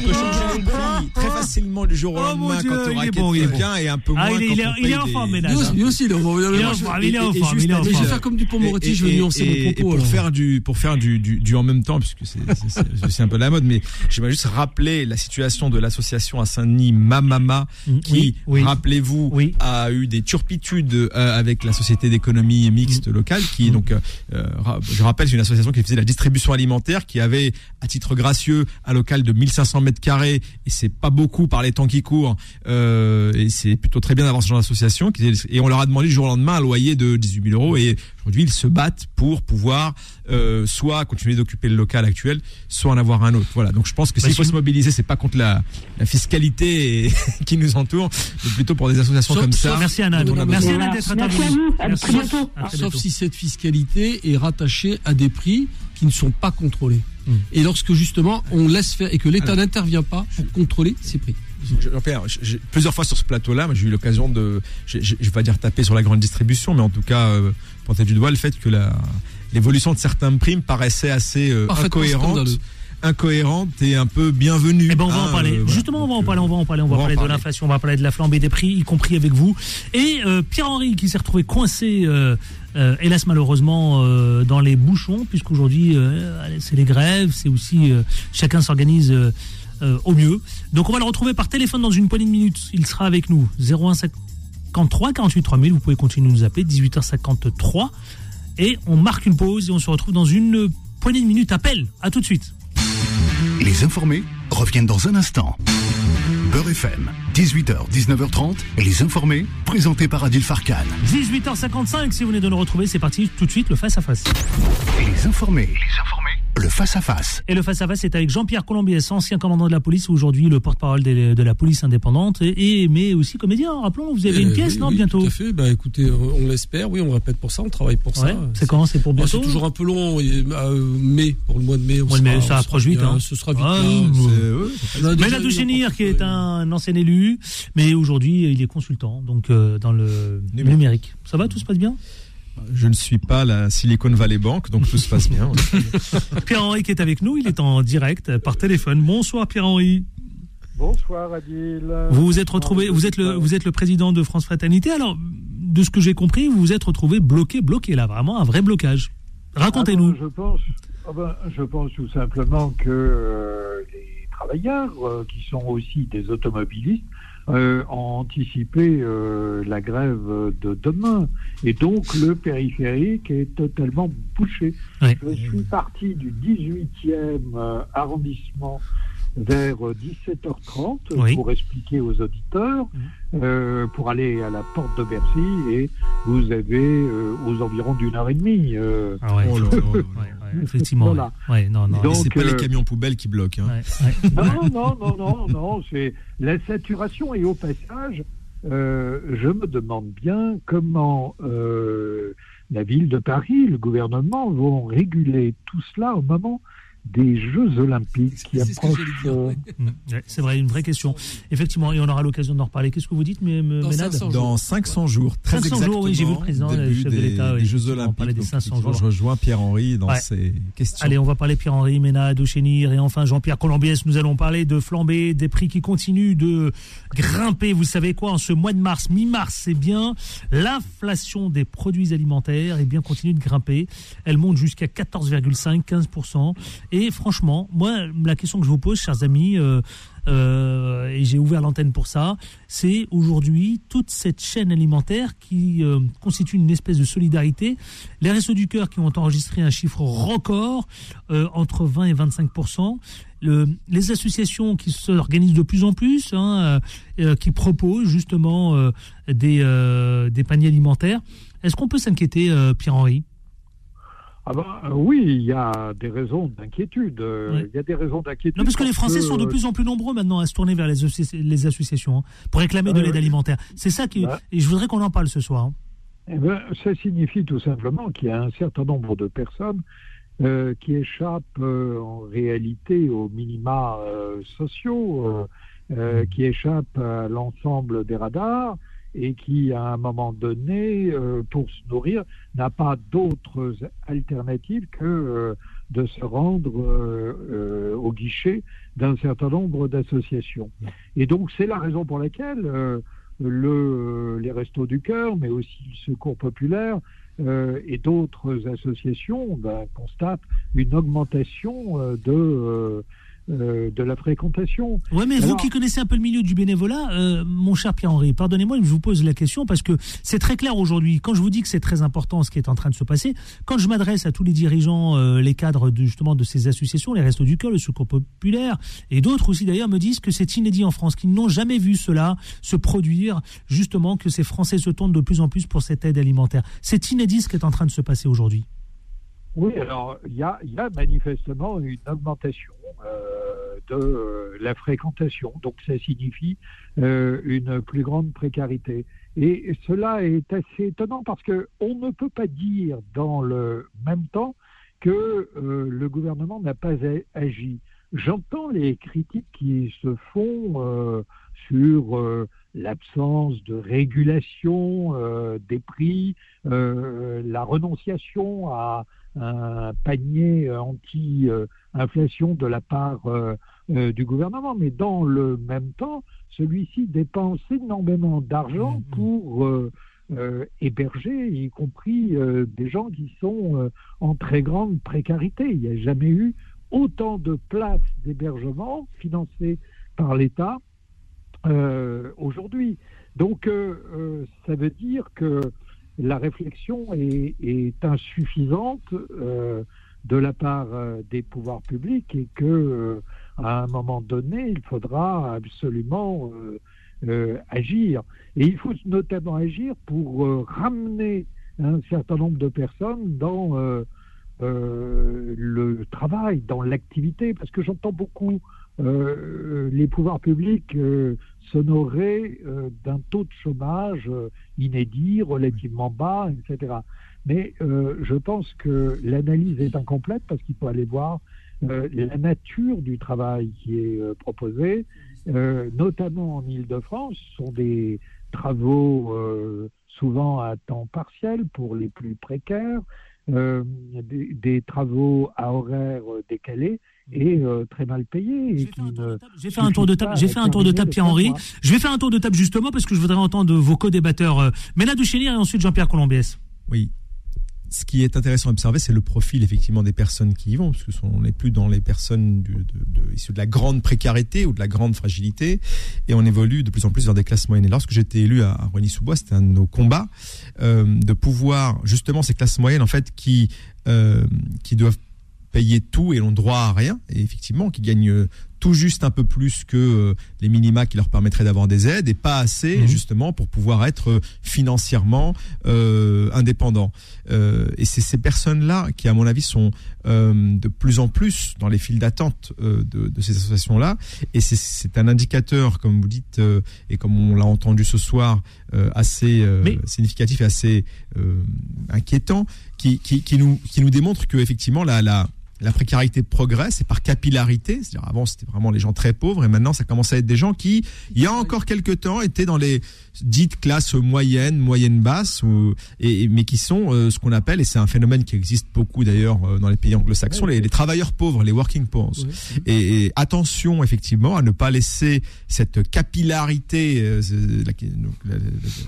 peut, changer les prix très facilement du jour au Oh, lendemain Dieu, quand il on est bon, il est bon. quelqu'un et un peu moins Ah, il est- quand il on il est en des- forme, lui aussi, il est en forme. Il est en forme, Je vais faire comme du pont Moretti, et- je vais nuancer mon propos. pour faire du pour faire du, du, du en même temps puisque c'est un peu la mode mais j'aimerais juste rappeler la situation de l'association à Saint-Denis Mamama Mm, qui oui, rappelez-vous Oui. a eu des turpitudes euh, avec la société d'économie mixte Mm. locale qui donc euh, euh, je rappelle c'est une association qui faisait la distribution alimentaire qui avait à titre gracieux un local de 1500 mètres carrés et c'est pas beaucoup par les temps qui courent euh, et c'est plutôt très bien d'avoir ce genre d'association et on leur a demandé du jour au lendemain un loyer de 18 000 euros et aujourd'hui ils se battent pour pouvoir euh, soit continuer d'occuper le local actuel soit en avoir un autre voilà donc je pense que Bah, s'il si faut se mobiliser c'est pas contre la, la fiscalité et- [laughs] qui nous entoure mais plutôt pour des associations Sauf- comme ça Merci Anna. Merci. Anna d'être Merci à intervenue. vous. À Sauf si cette fiscalité est rattachée à des prix qui ne sont pas contrôlés. Mm. Et lorsque justement on laisse faire et que l'État n'intervient pas pour contrôler ces prix. Jean-Pierre, plusieurs fois sur ce plateau-là, j'ai eu l'occasion de, je vais pas dire taper sur la grande distribution, mais en tout cas euh, pointer du doigt le fait que l'évolution de certains primes paraissait assez euh, incohérente, et un peu bienvenue. Eh ben on va hein, en parler. euh, voilà. Justement, on va en parler, on va en parler, on va on va en parler de l'inflation, on va parler de la flambée des prix, y compris avec vous. Et euh, Pierre-Henri qui s'est retrouvé coincé, euh, hélas malheureusement, dans les bouchons, puisqu'aujourd'hui c'est les grèves, c'est aussi chacun s'organise euh, au mieux. Donc on va le retrouver par téléphone dans une poignée de minutes. Il sera avec nous 0153 48 3000. Vous pouvez continuer de nous appeler 18h53 et on marque une pause et on se retrouve dans une poignée de minutes. Appel. À tout de suite. Les informés reviennent dans un instant. Beurre FM, 18h, 19h30, les informés, présentés par Adil Farkan. 18h55, si vous venez de nous retrouver, c'est parti tout de suite le face-à-face. Les informés, les informés, le face-à-face. Et le face-à-face est avec Jean-Pierre Colombiès, ancien commandant de la police, aujourd'hui le porte-parole de, de la police indépendante, et, et- mais aussi comédien. Rappelons, vous avez une Euh, pièce, oui, non, oui, bientôt Tout à fait. Bah, écoutez, on l'espère. Oui, on répète pour ça. On travaille pour ça. Ouais, C'est quand? C'est pour Bah, bientôt c'est toujours un peu long. et, euh, mai, pour le mois de mai. on Mois de mai, ça on approche vite, bien, hein. Ce sera vite. Ah, là. C'est- ouais, Mais la qui est fait- un ancien élu, mais aujourd'hui il est consultant, donc euh, dans le Numérique. numérique. Ça va, tout se passe bien? Je ne suis pas la Silicon Valley Bank, donc tout se passe bien. [laughs] Pierre-Henri qui est avec nous, il est en direct par téléphone. Bonsoir Pierre-Henri. Bonsoir Adil. Vous vous êtes retrouvé, vous êtes le, vous êtes le président de France Fraternité. Alors, de ce que j'ai compris, vous vous êtes retrouvé bloqué, bloqué là, vraiment un vrai blocage. Racontez-nous. Ah ben, je pense, ah ben, je pense tout simplement que euh, les travailleurs, euh, qui sont aussi des automobilistes, euh, ont anticipé euh, la grève de demain. Et donc le périphérique est totalement bouché. Je suis parti du 18e euh, arrondissement vers 17h30 Oui. pour expliquer aux auditeurs, euh, pour aller à la porte de Bercy et vous avez euh, aux environs d'une heure et demie. euh, Ah ouais. Oh là [laughs] effectivement. Voilà. non, non. C'est pas euh, les camions poubelles qui bloquent. hein. Ouais, ouais. [laughs] Non, non, non, non, non, c'est la saturation et au passage, euh, je me demande bien comment euh, la ville de Paris, le gouvernement vont réguler tout cela au moment des Jeux Olympiques qui C'est approchent. j'allais dire, euh, ouais. Mm, c'est vrai, une vraie question. Effectivement, et on aura l'occasion d'en reparler. Qu'est-ce que vous dites, mais, Dans Ménade 500 Dans 500 jours, très 500 exactement. jours, oui, j'ai vu le président, le début chef de des, l'État, oui, des Jeux on Olympiques. des Donc, 500 effectivement, jours. Je rejoins Pierre-Henri dans Ouais. ses questions. Allez, on va parler Pierre-Henri, Ménade, Chénir et enfin Jean-Pierre Colombiès. Nous allons parler de flambée, des prix qui continuent de grimper. Vous savez quoi, en ce mois de mars, mi-mars, c'est bien. L'inflation des produits alimentaires, eh bien, continue de grimper. Elle monte jusqu'à 14,5, 15%. Et franchement, moi, la question que je vous pose, chers amis, euh, euh, et j'ai ouvert l'antenne pour ça, c'est aujourd'hui toute cette chaîne alimentaire qui euh, constitue une espèce de solidarité. Les Restos du Cœur qui ont enregistré un chiffre record entre 20 et 25 le, les associations qui s'organisent de plus en plus, hein, qui proposent justement des, paniers alimentaires. Est-ce qu'on peut s'inquiéter, Pierre-Henri? Ah ben, euh, oui, il y a des raisons d'inquiétude. euh, Oui. Il y a des raisons d'inquiétude. Non, parce que les Français que, sont de euh, plus en plus nombreux maintenant à se tourner vers les, associ- les associations hein, pour réclamer de Ah, l'aide oui. alimentaire. C'est ça qui. Bah. Et je voudrais qu'on en parle ce soir. hein. Eh ben, ça signifie tout simplement qu'il y a un certain nombre de personnes euh, qui échappent euh, en réalité aux minima euh, sociaux, euh, euh, qui échappent à l'ensemble des radars et qui, à un moment donné, euh, pour se nourrir, n'a pas d'autres alternatives que euh, de se rendre euh, au guichet d'un certain nombre d'associations. Et donc, c'est la raison pour laquelle le, les Restos du Cœur, mais aussi le Secours Populaire et d'autres associations ben, constatent une augmentation de, euh, de la fréquentation. Ouais, mais vous qui connaissez un peu le milieu du bénévolat, euh, mon cher Pierre-Henri, pardonnez-moi, je vous pose la question parce que c'est très clair aujourd'hui. Quand je vous dis que c'est très important ce qui est en train de se passer, quand je m'adresse à tous les dirigeants, euh, les cadres de, justement de ces associations, les Restos du Cœur, le Secours Populaire et d'autres aussi d'ailleurs me disent que c'est inédit en France, qu'ils n'ont jamais vu cela se produire, justement que ces Français se tournent de plus en plus pour cette aide alimentaire. C'est inédit ce qui est en train de se passer aujourd'hui. Oui, alors il y a, il y a manifestement une augmentation euh, de euh, la fréquentation, donc ça signifie euh, une plus grande précarité. Et cela est assez étonnant parce que on ne peut pas dire dans le même temps que euh, le gouvernement n'a pas agi. J'entends les critiques qui se font sur l'absence de régulation des prix, la renonciation à un panier anti-inflation de la part euh, du gouvernement, mais dans le même temps, celui-ci dépense énormément d'argent pour euh, euh, héberger, y compris des gens qui sont en très grande précarité. Il n'y a jamais eu autant de places d'hébergement financées par l'État aujourd'hui. Donc, ça veut dire que la réflexion est, est insuffisante de la part des pouvoirs publics et que à un moment donné, il faudra absolument euh, euh, agir. Et il faut notamment agir pour euh, ramener un certain nombre de personnes dans le travail, dans l'activité, parce que j'entends beaucoup les pouvoirs publics euh, s'honorer d'un taux de chômage inédit, relativement bas, etc. Mais je pense que l'analyse est incomplète parce qu'il faut aller voir euh, la nature du travail qui est euh, proposé, euh, notamment en Ile-de-France, ce sont des travaux euh, souvent à temps partiel pour les plus précaires, euh, des, des travaux à horaires décalés et euh, très mal payés. ne J'ai fait un tour de table, j'ai fait un tour de table le Pierre-Henri. Je vais faire un tour de table justement parce que je voudrais entendre vos co-débatteurs euh, Ménade Chénier et ensuite Jean-Pierre Colombiès. Oui. Ce qui est intéressant à observer, c'est le profil effectivement des personnes qui y vont, parce que ce- on n'est plus dans les personnes de, issues de la grande précarité ou de la grande fragilité, et on évolue de plus en plus vers des classes moyennes. Et lorsque j'étais élu à, à Rogny-sous-Bois, c'était un de nos combats euh, de pouvoir justement ces classes moyennes en fait qui euh, qui doivent payer tout et n'ont droit à rien, et effectivement qui gagnent tout juste un peu plus que euh, les minima qui leur permettraient d'avoir des aides et pas assez justement pour pouvoir être euh, financièrement euh, indépendants. Euh, et c'est ces personnes-là qui, à mon avis, sont euh, de plus en plus dans les files d'attente de, de ces associations-là. Et c'est- un indicateur, comme vous dites, et comme on l'a entendu ce soir, assez significatif et assez inquiétant, qui, qui, qui, nous, qui nous démontre que effectivement la, la, la précarité progresse et par capillarité. C'est-à-dire avant c'était vraiment les gens très pauvres et maintenant ça commence à être des gens qui, il y a encore quelques temps, étaient dans les dites classes moyennes, moyennes basses, ou, et, mais qui sont euh, ce qu'on appelle, et c'est un phénomène qui existe beaucoup d'ailleurs euh, dans les pays anglo-saxons, les, les travailleurs pauvres, les working poor. Et, et attention effectivement à ne pas laisser cette capillarité, euh, la, la- la-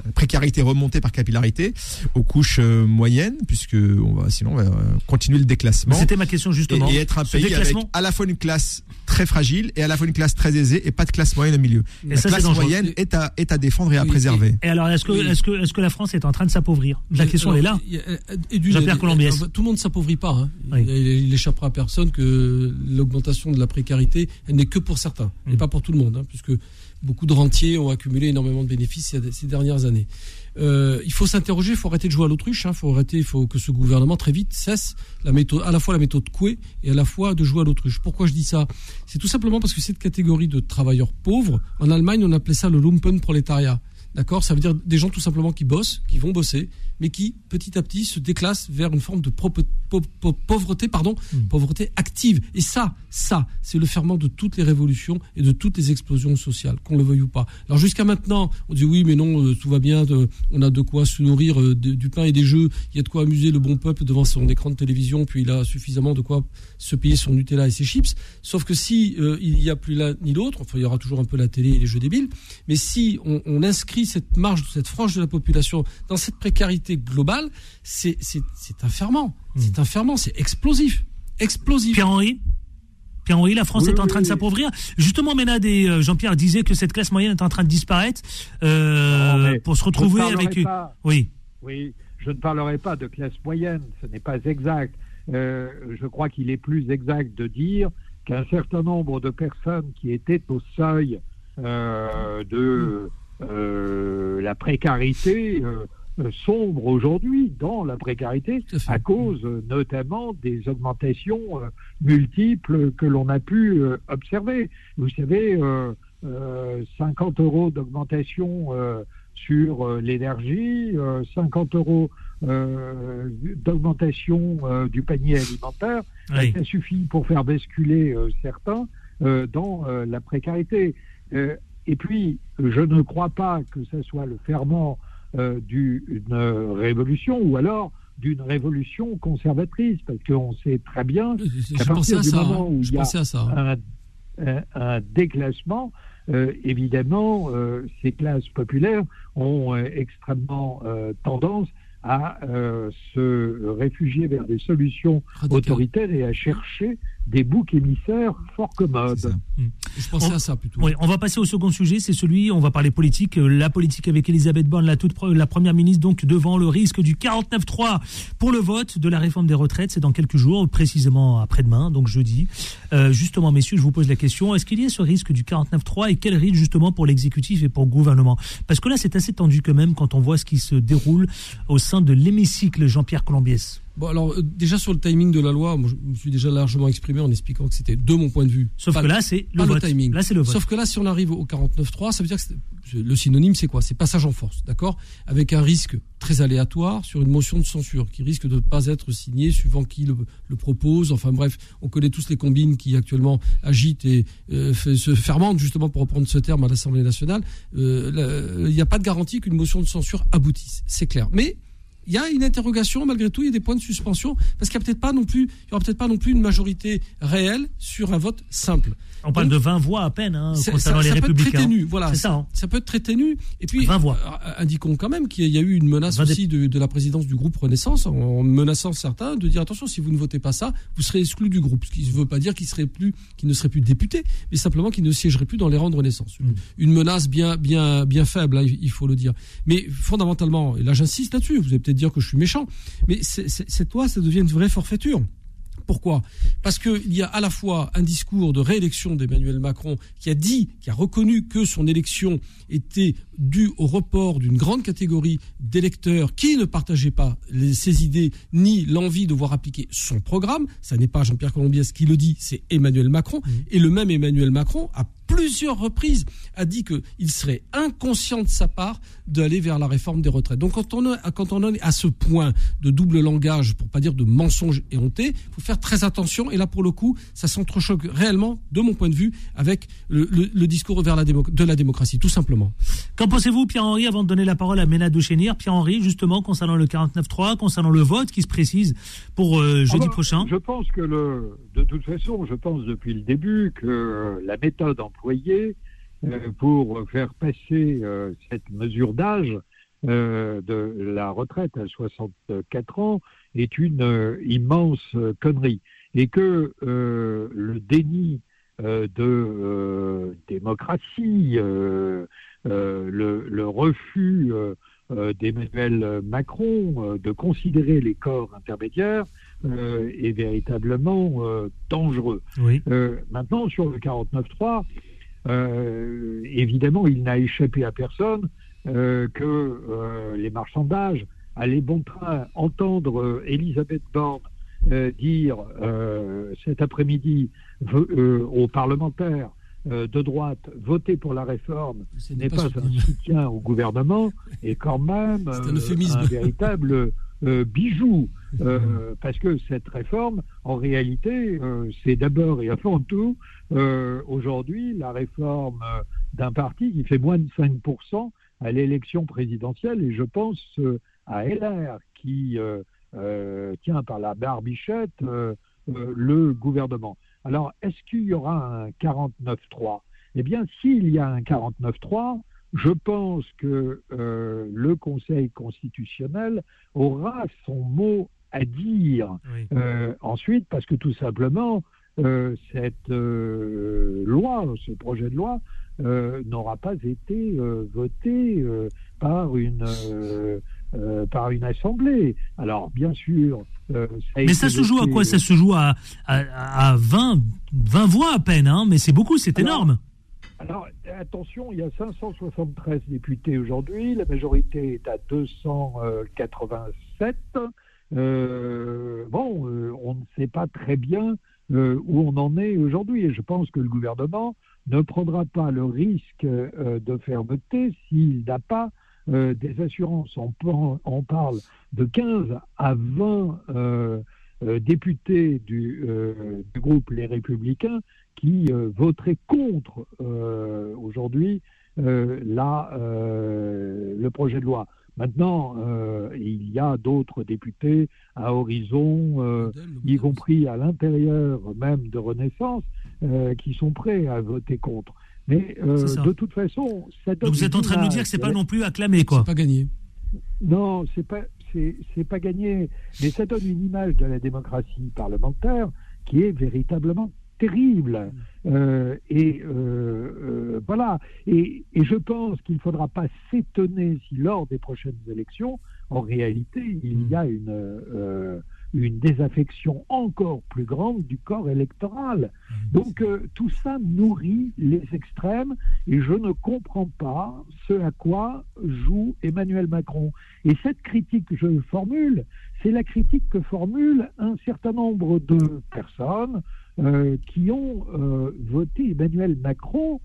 la précarité remonter par capillarité aux couches euh, moyennes, puisque on va, sinon on va euh, continuer le déclassement. C'était ma question, justement. Et, et être un pays avec à la fois une classe très fragile et à la fois une classe très aisée et pas de classe moyenne au milieu. Et la ça, classe moyenne est à, est à défendre et à préserver. Et alors, est-ce que, est-ce que, est-ce que la France est en train de s'appauvrir? La Mais, question alors, est là. et d'une- Jean-Pierre Colombiès. euh, Tout le monde ne s'appauvrit pas. hein. Il, il échappera à personne que l'augmentation de la précarité, elle n'est que pour certains, Mm. et pas pour tout le monde, hein, puisque beaucoup de rentiers ont accumulé énormément de bénéfices ces- ces dernières années. Euh, il faut s'interroger, il faut arrêter de jouer à l'autruche, il faut arrêter, il faut que ce gouvernement très vite cesse la méthode, à la fois la méthode Coué et à la fois de jouer à l'autruche. Pourquoi je dis ça? C'est tout simplement parce que cette catégorie de travailleurs pauvres, en Allemagne, on appelait ça le lumpenprolétariat. D'accord? Ça veut dire des gens tout simplement qui bossent, qui vont bosser, mais qui petit à petit se déclassent vers une forme de pauvreté, pardon, pauvreté active. Et ça, ça, c'est le ferment de toutes les révolutions et de toutes les explosions sociales, qu'on le veuille ou pas. Alors jusqu'à maintenant, on dit oui, mais non, euh, tout va bien, de- on a de quoi se nourrir euh, de- du pain et des jeux, il y a de quoi amuser le bon peuple devant son écran de télévision, puis il a suffisamment de quoi se payer son Nutella et ses chips. Sauf que si euh, il n'y a plus l'un ni l'autre, enfin il y aura toujours un peu la télé et les jeux débiles, mais si on, on inscrit cette marge, cette frange de la population dans cette précarité globale, c'est c'est c'est un ferment, c'est un ferment, c'est explosif, explosif. Pierre-Henri? Pierre-Henri, la France Oui, est en oui, train de s'appauvrir. Justement, Ménade et euh, Jean-Pierre disaient que cette classe moyenne est en train de disparaître euh, Non, pour se retrouver avec pas- Oui. Oui, je ne parlerai pas de classe moyenne, ce n'est pas exact. Euh, je crois qu'il est plus exact de dire qu'un certain nombre de personnes qui étaient au seuil euh, de la précarité euh, euh, sombrent aujourd'hui dans la précarité à cause euh, notamment des augmentations euh, multiples que l'on a pu euh, observer. Vous savez, euh, euh, 50 euros d'augmentation euh, sur euh, l'énergie, euh, 50 euros euh, d'augmentation euh, du panier alimentaire, Oui. ça suffit pour faire basculer euh, certains euh, dans euh, la précarité. Euh, et puis, je ne crois pas que ce soit le ferment euh, d'une révolution ou alors d'une révolution conservatrice, parce qu'on sait très bien qu'à partir du ça, moment hein. où il y a ça, un, un- un déclassement, euh, évidemment, euh, ces classes populaires ont extrêmement tendance à se réfugier vers des solutions autoritaires et à chercher des boucs émissaires fort commodes. Je pensais à ça plutôt. Oui, on va passer au second sujet, c'est celui, on va parler politique, euh, la politique avec Elisabeth Borne, la, toute, la première ministre, donc devant le risque du 49-3 pour le vote de la réforme des retraites, c'est dans quelques jours, précisément après-demain, donc jeudi. Euh, justement, messieurs, je vous pose la question, est-ce qu'il y a ce risque du 49-3 et quel risque justement pour l'exécutif et pour le gouvernement? Parce que là, c'est assez tendu quand même quand on voit ce qui se déroule au sein de l'hémicycle Jean-Pierre Colombiès. Bon, alors euh, déjà sur le timing de la loi, moi, je me suis déjà largement exprimé en expliquant que c'était de mon point de vue. Sauf pas que là, c'est le vote. timing. Là, c'est le vote. Sauf que là, si on arrive au 49.3, ça veut dire que le synonyme, c'est quoi? C'est passage en force, d'accord? Avec un risque très aléatoire sur une motion de censure qui risque de ne pas être signée suivant qui le, le propose. Enfin bref, on connaît tous les combines qui actuellement agitent et euh, fait- se fermentent justement pour reprendre ce terme à l'Assemblée nationale. Euh, Il n'y a pas de garantie qu'une motion de censure aboutisse, c'est clair. Mais il y a une interrogation malgré tout, il y a des points de suspension parce qu'il n'y peut-être pas non plus, il y aura peut-être pas non plus une majorité réelle sur un vote simple. On parle Donc, de 20 voix à peine hein, concernant ça, les ça peut être très ténu, voilà. Ça. hein. Ça peut être très ténu. Et puis, 20 voix. euh, indiquons quand même qu'il y a eu une menace 20 dé- aussi de, de la présidence du groupe Renaissance, en, en menaçant certains de dire attention, si vous ne votez pas ça, vous serez exclu du groupe. Ce qui ne veut pas dire qu'il serait plus, qu'il ne serait plus député, mais simplement qu'il ne siégerait plus dans les rangs de Renaissance. Une, une menace bien, bien, bien faible, hein, il faut le dire. Mais fondamentalement, et là j'insiste là-dessus, vous allez peut-être dire que je suis méchant, mais cette loi, ça devient une vraie forfaiture. Pourquoi? Parce qu'il y a à la fois un discours de réélection d'Emmanuel Macron qui a dit, qui a reconnu que son élection était due au report d'une grande catégorie d'électeurs qui ne partageaient pas les- ses idées ni l'envie de voir appliquer son programme. Ça n'est pas Jean-Pierre Colombiès qui le dit, c'est Emmanuel Macron. Et le même Emmanuel Macron, à plusieurs reprises, a dit qu'il serait inconscient de sa part d'aller vers la réforme des retraites. Donc quand on, est- quand on est à ce point de double langage, pour pas dire de mensonge éhonté, il faut faire très attention. Et là, pour le coup, ça s'entrechoque réellement, de mon point de vue, avec le, le- le discours vers la démo- de la démocratie, tout simplement. Pensez-vous, Pierre-Henri, avant de donner la parole à Ménade de Chénier Pierre-Henri, justement, concernant le 49.3, concernant le vote qui se précise pour euh, jeudi Ah bah, prochain Je pense que le, de toute façon, je pense depuis le début que la méthode employée euh, pour faire passer euh, cette mesure d'âge de la retraite à 64 ans est une immense connerie. Et que le déni de démocratie, le, le refus euh, euh, d'Emmanuel Macron euh, de considérer les corps intermédiaires euh, est véritablement euh, dangereux. Oui. Euh, maintenant, sur le 49.3, euh, évidemment, il n'a échappé à personne euh, que euh, les marchandages allaient bon train entendre euh, Elisabeth Borne euh, dire euh, cet après-midi euh, aux parlementaires euh, de droite voter pour la réforme Ce n'est pas pas un soutien au gouvernement [laughs] et quand même un euh, un véritable euh, bijou. [laughs] Euh, parce que cette réforme en réalité euh, c'est d'abord et avant tout euh, aujourd'hui la réforme euh, d'un parti qui fait moins de 5% à l'élection présidentielle et je pense euh, à LR qui euh, euh, tient par la barbichette euh, euh, le gouvernement. Alors, est-ce qu'il y aura un 49-3 Eh bien, s'il y a un 49-3, je pense que euh, le Conseil constitutionnel aura son mot à dire Oui. euh, ensuite, parce que tout simplement, euh, cette loi, ce projet de loi, n'aura pas été voté par une euh, par une assemblée. Alors, bien sûr, euh, ça Mais ça se joue à quoi? Ça euh, se joue à, à, à 20, 20 voix à peine, hein, mais c'est beaucoup, c'est énorme. Alors, attention, il y a 573 députés aujourd'hui, la majorité est à 287. Euh, bon, euh, on ne sait pas très bien euh, où on en est aujourd'hui, et je pense que le gouvernement ne prendra pas le risque de voter s'il n'a pas euh, des assurances. On, par- on parle de 15 à 20 euh, euh, députés du, du groupe Les Républicains qui voteraient contre aujourd'hui le projet de loi. Maintenant, euh, il y a d'autres députés à horizon, euh, y compris à l'intérieur même de Renaissance, euh, qui sont prêts à voter contre. Mais euh, C'est de toute façon, ça donne Donc vous êtes en train de nous dire que c'est pas non plus acclamé, quoi. Pas gagné. non, c'est pas c'est c'est pas gagné, mais ça donne une image de la démocratie parlementaire qui est véritablement terrible. Euh, et euh, euh, voilà. Et, et je pense qu'il ne faudra pas s'étonner si lors des prochaines élections, en réalité, il y a une euh, une désaffection encore plus grande du corps électoral. Donc euh, tout ça nourrit les extrêmes et je ne comprends pas ce à quoi joue Emmanuel Macron. Et cette critique que je formule, c'est la critique que formule un certain nombre de personnes euh, qui ont euh, voté Emmanuel Macron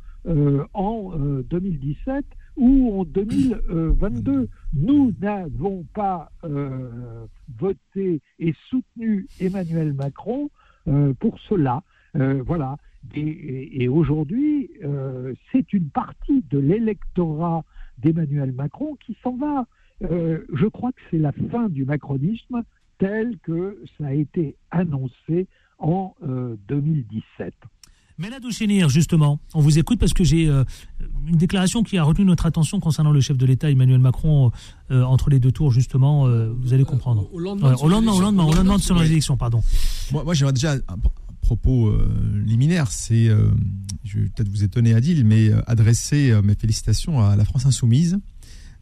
en euh, 2017 ou en 2022. Nous n'avons pas euh, voté et soutenu Emmanuel Macron euh, pour cela. Euh, voilà. Et, et- aujourd'hui, euh, c'est une partie de l'électorat d'Emmanuel Macron qui s'en va. Euh, je crois que c'est la fin du macronisme tel que ça a été annoncé en euh, 2017. Méladou Chénir, justement, on vous écoute parce que j'ai euh, une déclaration qui a retenu notre attention concernant le chef de l'État, Emmanuel Macron, euh, entre les deux tours, justement, euh, vous allez comprendre. au lendemain Ouais, au lendemain, au lendemain, Au lendemain de lendemain son de son- élection, pardon. Moi, moi j'aimerais déjà un, un propos euh, liminaire. C'est, euh, je vais peut-être vous étonner, Adil, mais euh, adresser euh, mes félicitations à la France Insoumise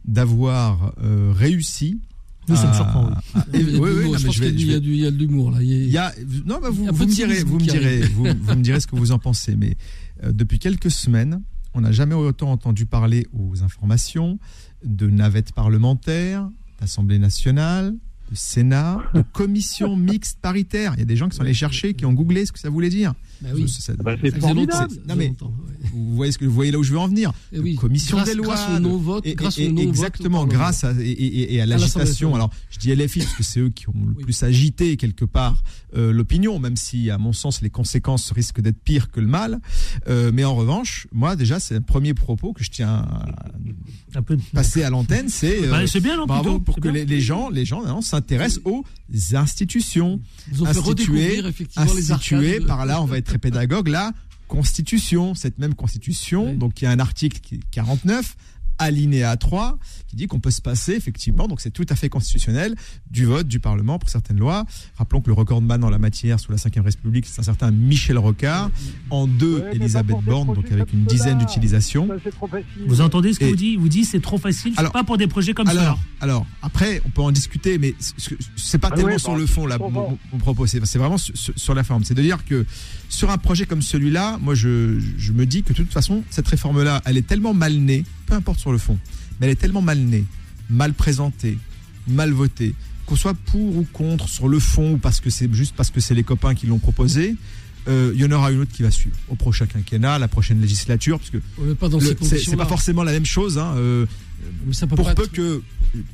d'avoir euh, réussi. Nous, ça me à- surprend, oui. Il y a du oui, oui, il y a de l'humour là. Il y a- non, bah, vous, me direz, vous me direz, vous me direz ce que vous en pensez. Mais euh, depuis quelques semaines, on n'a jamais autant entendu parler aux informations de navettes parlementaires, d'Assemblée nationale, de Sénat, de commission [laughs] mixte paritaire. Il y a des gens qui sont allés chercher, qui ont googlé ce que ça voulait dire. Bah oui. Ça- ça- bah, c'est formidable. Non mais longtemps, ouais. vous voyez ce que vous voyez là où je veux en venir. Eh oui, commission grâce- des lois, grâce au non-vote, exactement, grâce à, et, et- et à À l'agitation. Alors, je dis LFI parce que c'est eux qui ont le plus agité quelque part euh, l'opinion, même si, à mon sens, les conséquences risquent d'être pires que le mal. Euh, mais en revanche, moi, déjà, c'est un premier propos que je tiens à Un peu. passer à l'antenne, c'est euh, Bah, bien, non, bravo pour que les, les gens, les gens, maintenant, s'intéressent aux institutions. Ils ont fait redécouvrir effectivement les instituée arcades de- par là, on va être très pédagogue, la Constitution, cette même Constitution, donc il y a un article qui est 49, alinéa 3, qui dit qu'on peut se passer effectivement, donc c'est tout à fait constitutionnel, du vote du Parlement pour certaines lois. Rappelons que le recordman dans la matière sous la Ve République, c'est un certain Michel Rocard, en deux, Ouais, Elisabeth Borne, donc avec une dizaine d'utilisations. Facile. Vous entendez ce que Et- vous dit Il vous dit c'est trop facile, Alors- pas pour des projets comme alors, ça. alors, après, on peut en discuter, mais ce- ce- c'est pas Ah tellement sur bah, le fond, là, mon, comprends. mon- propos. C'est vraiment sur la forme. C'est de dire que sur un projet comme celui-là, moi, je, je me dis que de toute façon, cette réforme-là, elle est tellement mal née, peu importe sur le fond, mais elle est tellement mal née, mal présentée, mal votée, qu'on soit pour ou contre sur le fond, ou parce que c'est juste parce que c'est les copains qui l'ont proposé. euh, Il y en aura une autre qui va suivre au prochain quinquennat, la prochaine législature, parce que c'est pas forcément la même chose. Hein, euh, Mais ça peut pour pas peu être- que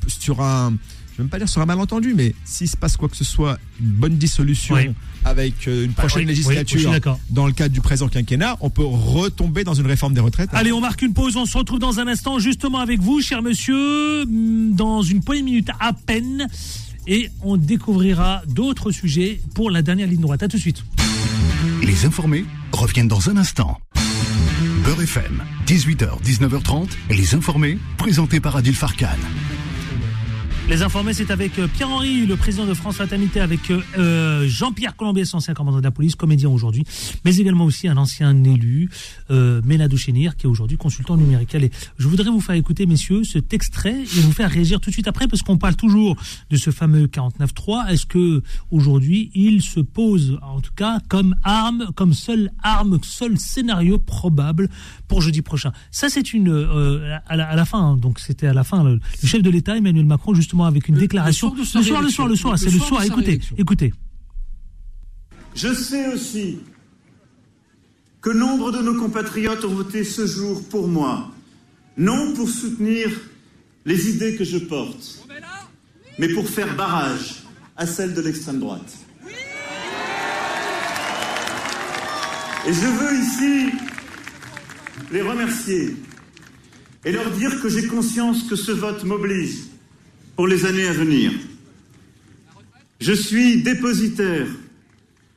sur un, même pas dire sur un malentendu, mais s'il se passe quoi que ce soit, une bonne dissolution Oui. avec euh, une prochaine oui, législature dans le cadre du présent quinquennat, on peut retomber dans une réforme des retraites. Allez, on marque une pause. On se retrouve dans un instant, justement avec vous, cher monsieur, mm, dans une poignée de minutes à peine. Et on découvrira d'autres sujets pour la dernière ligne droite. À tout de suite. Les informés reviennent dans un instant. Beurre FM, 18h, 19h30, les informés, présentés par Adil Farkan. Les informés, c'est avec euh, Pierre-Henri, le président de France Fraternité, avec euh, euh, Jean-Pierre Colombier, ancien commandant de la police, comédien aujourd'hui, mais également aussi un ancien élu, euh, Chénir, qui est aujourd'hui consultant numérique. Allez, je voudrais vous faire écouter, messieurs, cet extrait et vous faire réagir tout de suite après, parce qu'on parle toujours de ce fameux 49.3. Est-ce que aujourd'hui, il se pose, en tout cas, comme arme, comme seule arme, seul scénario probable pour jeudi prochain Ça, c'est une euh, à, la, à la fin. hein, donc, c'était à la fin. Le, le chef de l'État, Emmanuel Macron, justement, avec une Le- déclaration. le soir le soir, le soir, c'est le soir Écoutez, écoutez. Je sais aussi que nombre de nos compatriotes ont voté ce jour pour moi, non pour soutenir les idées que je porte, mais pour faire barrage à celles de l'extrême droite. Et je veux ici les remercier et leur dire que j'ai conscience que ce vote m'oblige pour les années à venir. Je suis dépositaire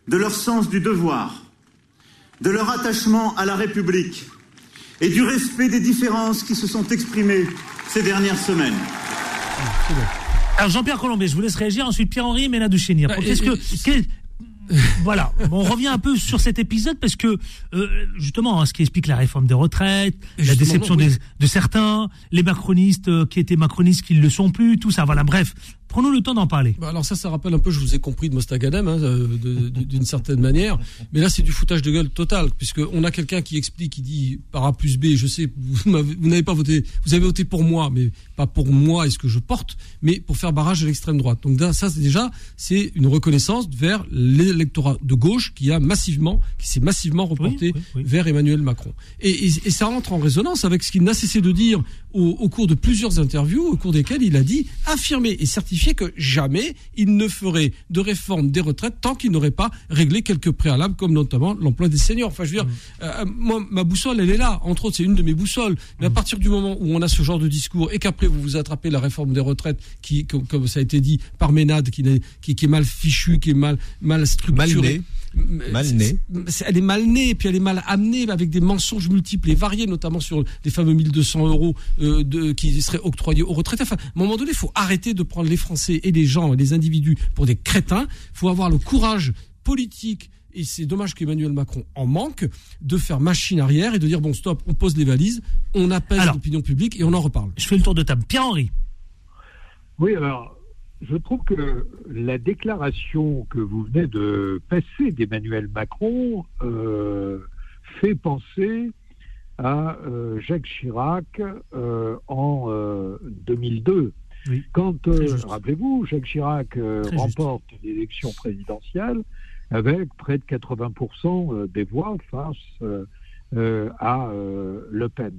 de leur sens du devoir, de leur attachement à la République et du respect des différences qui se sont exprimées ces dernières semaines. Alors, Jean-Pierre Colombier, je vous laisse réagir. Ensuite, Pierre-Henri et Méladou Chénir. Bah, Qu'est-ce que. [laughs] Voilà, Bon, on revient un peu sur cet épisode parce que euh, justement, hein, ce qui explique la réforme des retraites, la déception oui. des- de certains, les macronistes euh, qui étaient macronistes qui ne le sont plus, tout ça. Voilà, bref, prenons le temps d'en parler. Bah alors ça, ça rappelle un peu, je vous ai compris de Mostagadem, hein, euh, d'une certaine manière. Mais là, c'est du foutage de gueule total, puisque on a quelqu'un qui explique, qui dit par A plus B, je sais, vous, n'avez pas voté, vous avez voté pour moi, mais pas pour moi et ce que je porte, mais pour faire barrage à l'extrême droite. Donc ça, déjà, c'est une reconnaissance vers l'électorat de gauche qui a massivement, qui s'est massivement reporté vers Emmanuel Macron. Et, et, et ça rentre en résonance avec ce qu'il n'a cessé de dire au, au cours de plusieurs interviews, au cours desquelles il a dit, affirmer et certifier que jamais il ne ferait de réforme des retraites tant qu'il n'aurait pas réglé quelques préalables, comme notamment l'emploi des seniors. Enfin, je veux dire, euh, moi, ma boussole, elle est là. Entre autres, c'est une de mes boussoles. Mais à partir du moment où on a ce genre de discours et qu'après vous vous attrapez la réforme des retraites, qui, comme, comme ça a été dit par Ménade, qui, n'est- qui, qui est mal fichue, qui est mal, mal structurée. Mal née. C'est- Elle est mal née, et puis elle est mal amenée avec des mensonges multiples et variés, notamment sur les fameux 1200 euros euh, de, qui seraient octroyés aux retraités. Enfin, à un moment donné, il faut arrêter de prendre les Français et les gens et les individus pour des crétins. Il faut avoir le courage politique et c'est dommage qu'Emmanuel Macron en manque, de faire machine arrière et de dire bon stop, on pose les valises, on appelle l'opinion publique et on en reparle. Je fais le tour de table. Pierre-Henri. Oui, alors, je trouve que la déclaration que vous venez de passer d'Emmanuel Macron euh, fait penser à euh, Jacques Chirac euh, en euh, 2002. Quand, rappelez-vous, Jacques Chirac remporte l'élection présidentielle avec près de 80% euh, des voix face à Le Pen.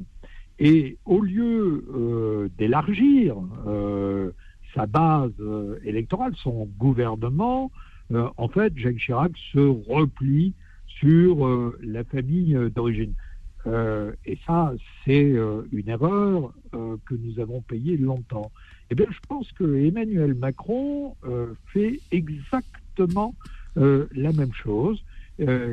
Et au lieu d'élargir sa base euh, électorale, son gouvernement, euh, en fait, Jacques Chirac se replie sur euh, la famille d'origine. Et ça, c'est une erreur que nous avons payée longtemps. Eh bien, je pense que Emmanuel Macron fait exactement la même chose,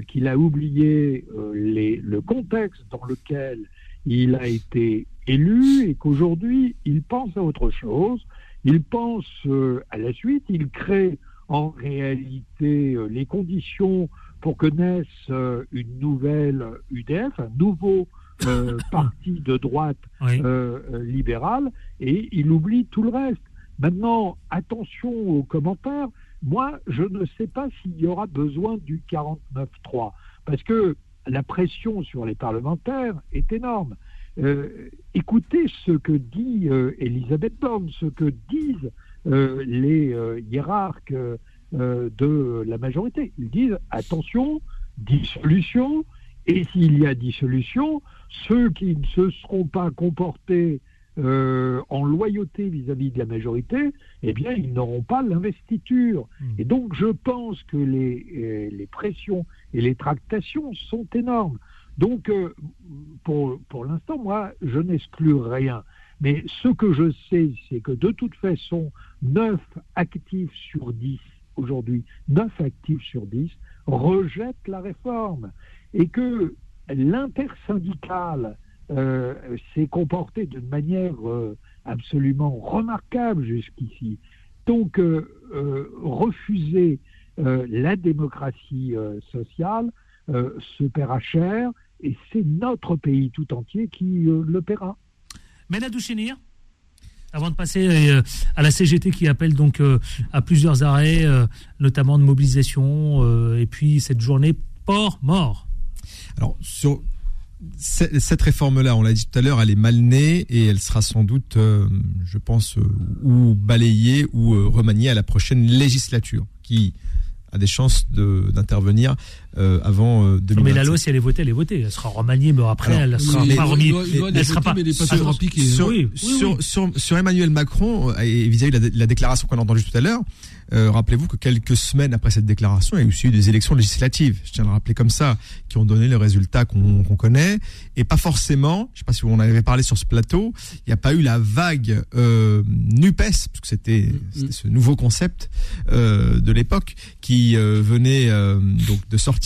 qu'il a oublié le contexte dans lequel il a été élu et qu'aujourd'hui, il pense à autre chose. Il pense euh, à la suite, il crée en réalité euh, les conditions pour que naisse euh, une nouvelle UDF, un nouveau euh, [coughs] parti de droite euh, libérale, et il oublie tout le reste. Maintenant, attention aux commentaires. Moi, je ne sais pas s'il y aura besoin du 49-3, parce que la pression sur les parlementaires est énorme. Euh, écoutez ce que dit euh, Elisabeth Borne, ce que disent euh, les hiérarques de la majorité. Ils disent attention, dissolution, et s'il y a dissolution, ceux qui ne se seront pas comportés en loyauté vis-à-vis de la majorité, eh bien, ils n'auront pas l'investiture. Et donc, je pense que les, les pressions et les tractations sont énormes. Donc, euh, pour, pour l'instant, moi, je n'exclus rien. Mais ce que je sais, c'est que de toute façon, 9 actifs sur 10 aujourd'hui, 9 actifs sur 10 rejettent la réforme. Et que l'intersyndicale euh, s'est comportée d'une manière euh, absolument remarquable jusqu'ici. Donc, refuser la démocratie sociale se paiera cher, et c'est notre pays tout entier qui euh, le paiera. Menadou Chénir avant de passer euh, à la CGT qui appelle donc euh, à plusieurs arrêts, euh, notamment de mobilisation, euh, et puis cette journée port-mort. Alors, sur ce- cette réforme-là, on l'a dit tout à l'heure, elle est mal née et elle sera sans doute, euh, je pense, euh, ou balayée ou euh, remaniée à la prochaine législature, qui a des chances de- d'intervenir euh, avant euh, 2027. Mais la loi, si elle est votée, elle est votée. Elle sera remaniée, mais après, Alors, elle sera les- pas remise. Elle sera pas. sur, sur- Oui, oui, sur- oui. sur- sur Emmanuel Macron euh, et vis-à-vis de la, la déclaration qu'on a entendue tout à l'heure, euh, rappelez-vous que quelques semaines après cette déclaration, il y a eu aussi eu des élections législatives, je tiens à le rappeler comme ça, qui ont donné le résultat qu'on qu'on connaît, et pas forcément, je sais pas si on en avait parlé sur ce plateau, il n'y a pas eu la vague euh, Nupes, parce que c'était c'était ce nouveau concept euh, de l'époque qui euh, venait euh, donc de sortir,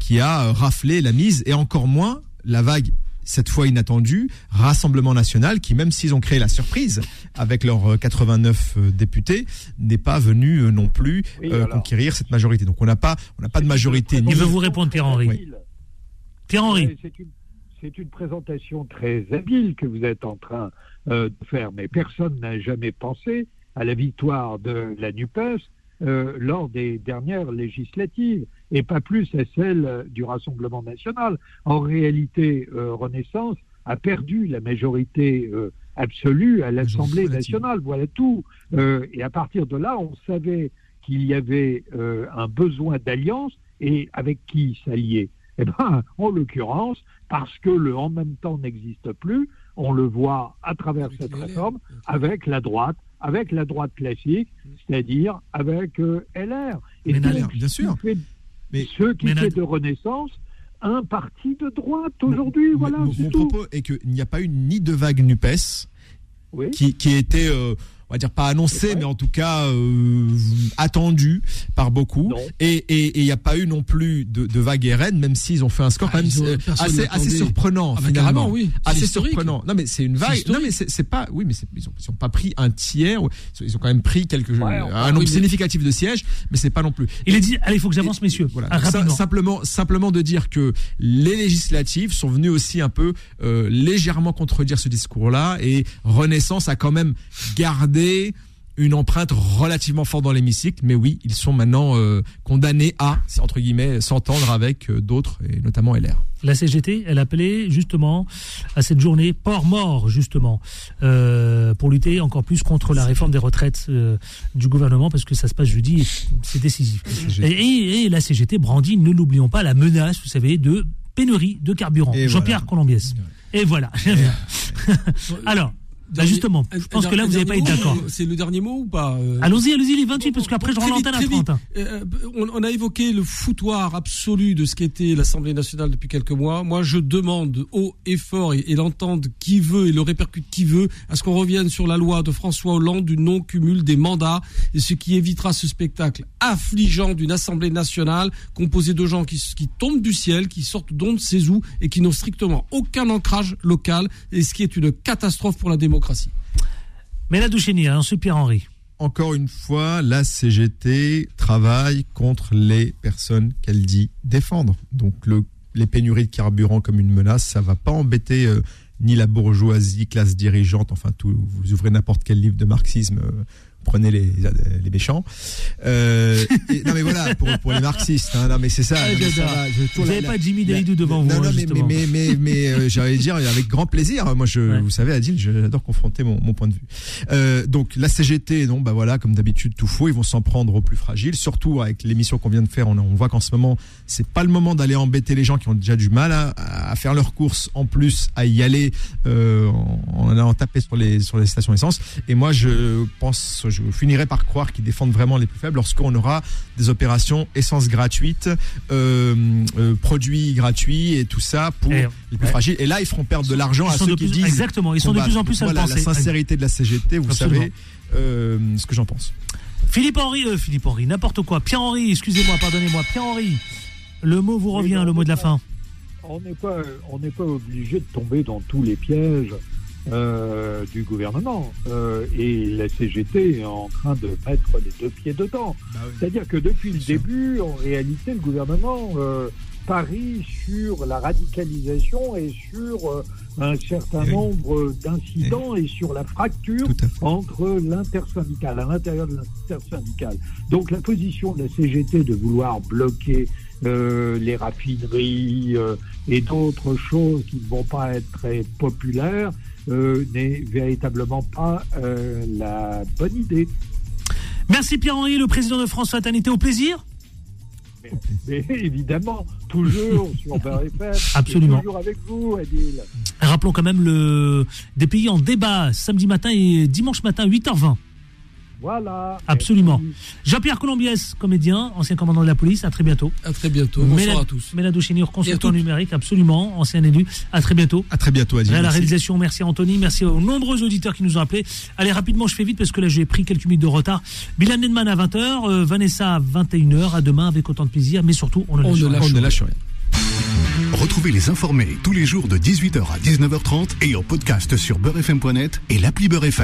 qui a euh, raflé la mise, et encore moins la vague cette fois inattendu, Rassemblement national, qui même s'ils ont créé la surprise avec leurs euh, 89 euh, députés, n'est pas venu euh, non plus Oui, euh, alors. conquérir cette majorité. Donc on n'a pas, on n'a pas de majorité. Il veut vous répondre, Pierre-Henri. Oui. Pierre-Henri. Ouais, C'est une, c'est une présentation très habile que vous êtes en train euh, de faire, mais personne n'a jamais pensé à la victoire de la NUPES euh, lors des dernières législatives, et pas plus à celle euh, du Rassemblement national. En réalité, euh, Renaissance a perdu la majorité euh, absolue à l'Assemblée nationale. Voilà tout. Et à partir de là, on savait qu'il y avait un besoin d'alliance et avec qui s'allier? Eh ben, en l'occurrence, parce que le en même temps n'existe plus, on le voit à travers Avec cette LR. réforme avec la droite, avec la droite classique, c'est-à-dire avec euh, LR. Et Mais donc, LR, bien sûr. fait- Mais- ce qui Mais fait de Renaissance un parti de droite aujourd'hui, Mon- voilà, mon, c'est mon tout. propos est qu'il n'y a pas eu ni de vague Nupes Oui. qui, qui était, euh, va dire pas annoncé, mais en tout cas euh, attendu par beaucoup. Non. Et il n'y a pas eu non plus de, de vague RN, même s'ils ont fait un score Ah, quand même ils ont- personne assez, surprenant Ah, bah, finalement. carrément, oui. Assez historique. surprenant. Non mais c'est une vague. Non mais c'est pas. Oui mais ils ont, ils ont pas pris un tiers. Ils ont, quand même pris quelques Ouais, un nombre significatif de sièges, mais c'est pas non plus. Il est dit, allez, il faut que j'avance, messieurs. Voilà. Ah, rapidement. simplement, simplement de dire que les législatives sont venues aussi un peu euh, légèrement contredire ce discours-là et Renaissance a quand même gardé une empreinte relativement forte dans l'hémicycle, mais oui, ils sont maintenant euh, condamnés à, entre guillemets, s'entendre avec euh, d'autres, et notamment LR. La CGT, elle appelait justement à cette journée port mort, justement, euh, pour lutter encore plus contre la réforme des retraites du gouvernement, parce que ça se passe jeudi, et c'est décisif. Et, et- et la CGT brandit, ne l'oublions pas, la menace, vous savez, de pénurie de carburant. Et Jean-Pierre voilà. Colombiès. Et voilà. [laughs] Alors, bah justement, je pense que là, vous n'allez pas dernier d'accord. C'est le dernier mot ou pas euh, Allons-y, allons-y, les 28, parce qu'après, je rends l'antenne à très vite. 30. hein. Euh, on, on a évoqué le foutoir absolu de ce qu'était l'Assemblée nationale depuis quelques mois. Moi, je demande haut et fort, et, et l'entende qui veut et le répercute qui veut, à ce qu'on revienne sur la loi de François Hollande du non-cumul des mandats, et ce qui évitera ce spectacle affligeant d'une Assemblée nationale composée de gens qui, qui tombent du ciel, qui sortent d'on ne sait où, et qui n'ont strictement aucun ancrage local, et ce qui est une catastrophe pour la démocratie. Mais la Doucheni, ensuite Pierre-Henri. Encore une fois, la CGT travaille contre les personnes qu'elle dit défendre. Donc le, les pénuries de carburant comme une menace, ça va pas embêter euh, ni la bourgeoisie, classe dirigeante, enfin tout. Vous ouvrez n'importe quel livre de marxisme, euh, prenez les, les méchants. Euh, et- non mais voilà, pour, pour les marxistes, hein, non mais c'est ça. Ah, non, mais ça j'adore. va, je Vous n'avez pas Jimmy Dalidou devant vous, non, hein, non, mais, mais, mais, euh, j'allais dire avec grand plaisir. Moi, je, Ouais. vous savez, Adil, j'adore confronter mon, mon point de vue. Euh, donc, la CGT, non, bah voilà, comme d'habitude, tout faux. Ils vont s'en prendre aux plus fragiles. Surtout avec l'émission qu'on vient de faire, on, on voit qu'en ce moment, c'est pas le moment d'aller embêter les gens qui ont déjà du mal à, à faire leurs courses. En plus, à y aller en, en allant taper sur les sur les stations essence. Et moi, je pense, je finirai par croire qu'ils défendent vraiment les plus faibles lorsqu'on aura des opérations essence gratuite, euh, euh, produits gratuits et tout ça pour Et- les plus ouais. fragiles. Et là, ils feront perdre de l'argent à ceux de qui plus- disent. exactement, ils sont de plus en plus à le voilà, la penser. sincérité de la CGT, vous Absolument. savez euh, ce que j'en pense. Philippe Henry, euh, Philippe Henry, n'importe quoi. Pierre-Henri, excusez-moi, pardonnez-moi. Pierre-Henri, le mot vous revient, non, le mot de la fin. on n'est pas, on n'est pas obligé de tomber dans tous les pièges euh, du gouvernement. Euh, et la CGT est en train de mettre les deux pieds dedans. C'est-à-dire que depuis le début, en réalité, le gouvernement euh, parie sur la radicalisation et sur euh, un certain oui. nombre d'incidents et sur la fracture entre l'intersyndical, à l'intérieur de l'intersyndical. Donc la position de la CGT de vouloir bloquer euh, les raffineries euh, et d'autres choses qui ne vont pas être très populaires euh, n'est véritablement pas euh, la bonne idée. Merci Pierre-Henri, le président de France Fraternité. Au plaisir Mais évidemment, toujours [laughs] sur Beurre Absolument. toujours avec vous, Adil. Rappelons quand même le des pays en débat samedi matin et dimanche matin, 8h20. Voilà. Absolument. Jean-Pierre Colombiès, comédien, ancien commandant de la police, à très bientôt. À très bientôt. Bonsoir à tous. Et à consultant numérique, absolument, ancien élu. À très bientôt. À très bientôt, Adil. À la Merci. réalisation, merci à Anthony, merci aux nombreux auditeurs qui nous ont appelés. Allez, rapidement, je fais vite parce que là, j'ai pris quelques minutes de retard. Bilan Nedman à 20h, Vanessa à 21h. À demain avec autant de plaisir, mais surtout, on ne On lâche ne rien. lâche On ne lâche rien. Retrouvez les informés tous les jours de 18h à 19h30 et en podcast sur beurrefm.net et l'appli Beurrefm.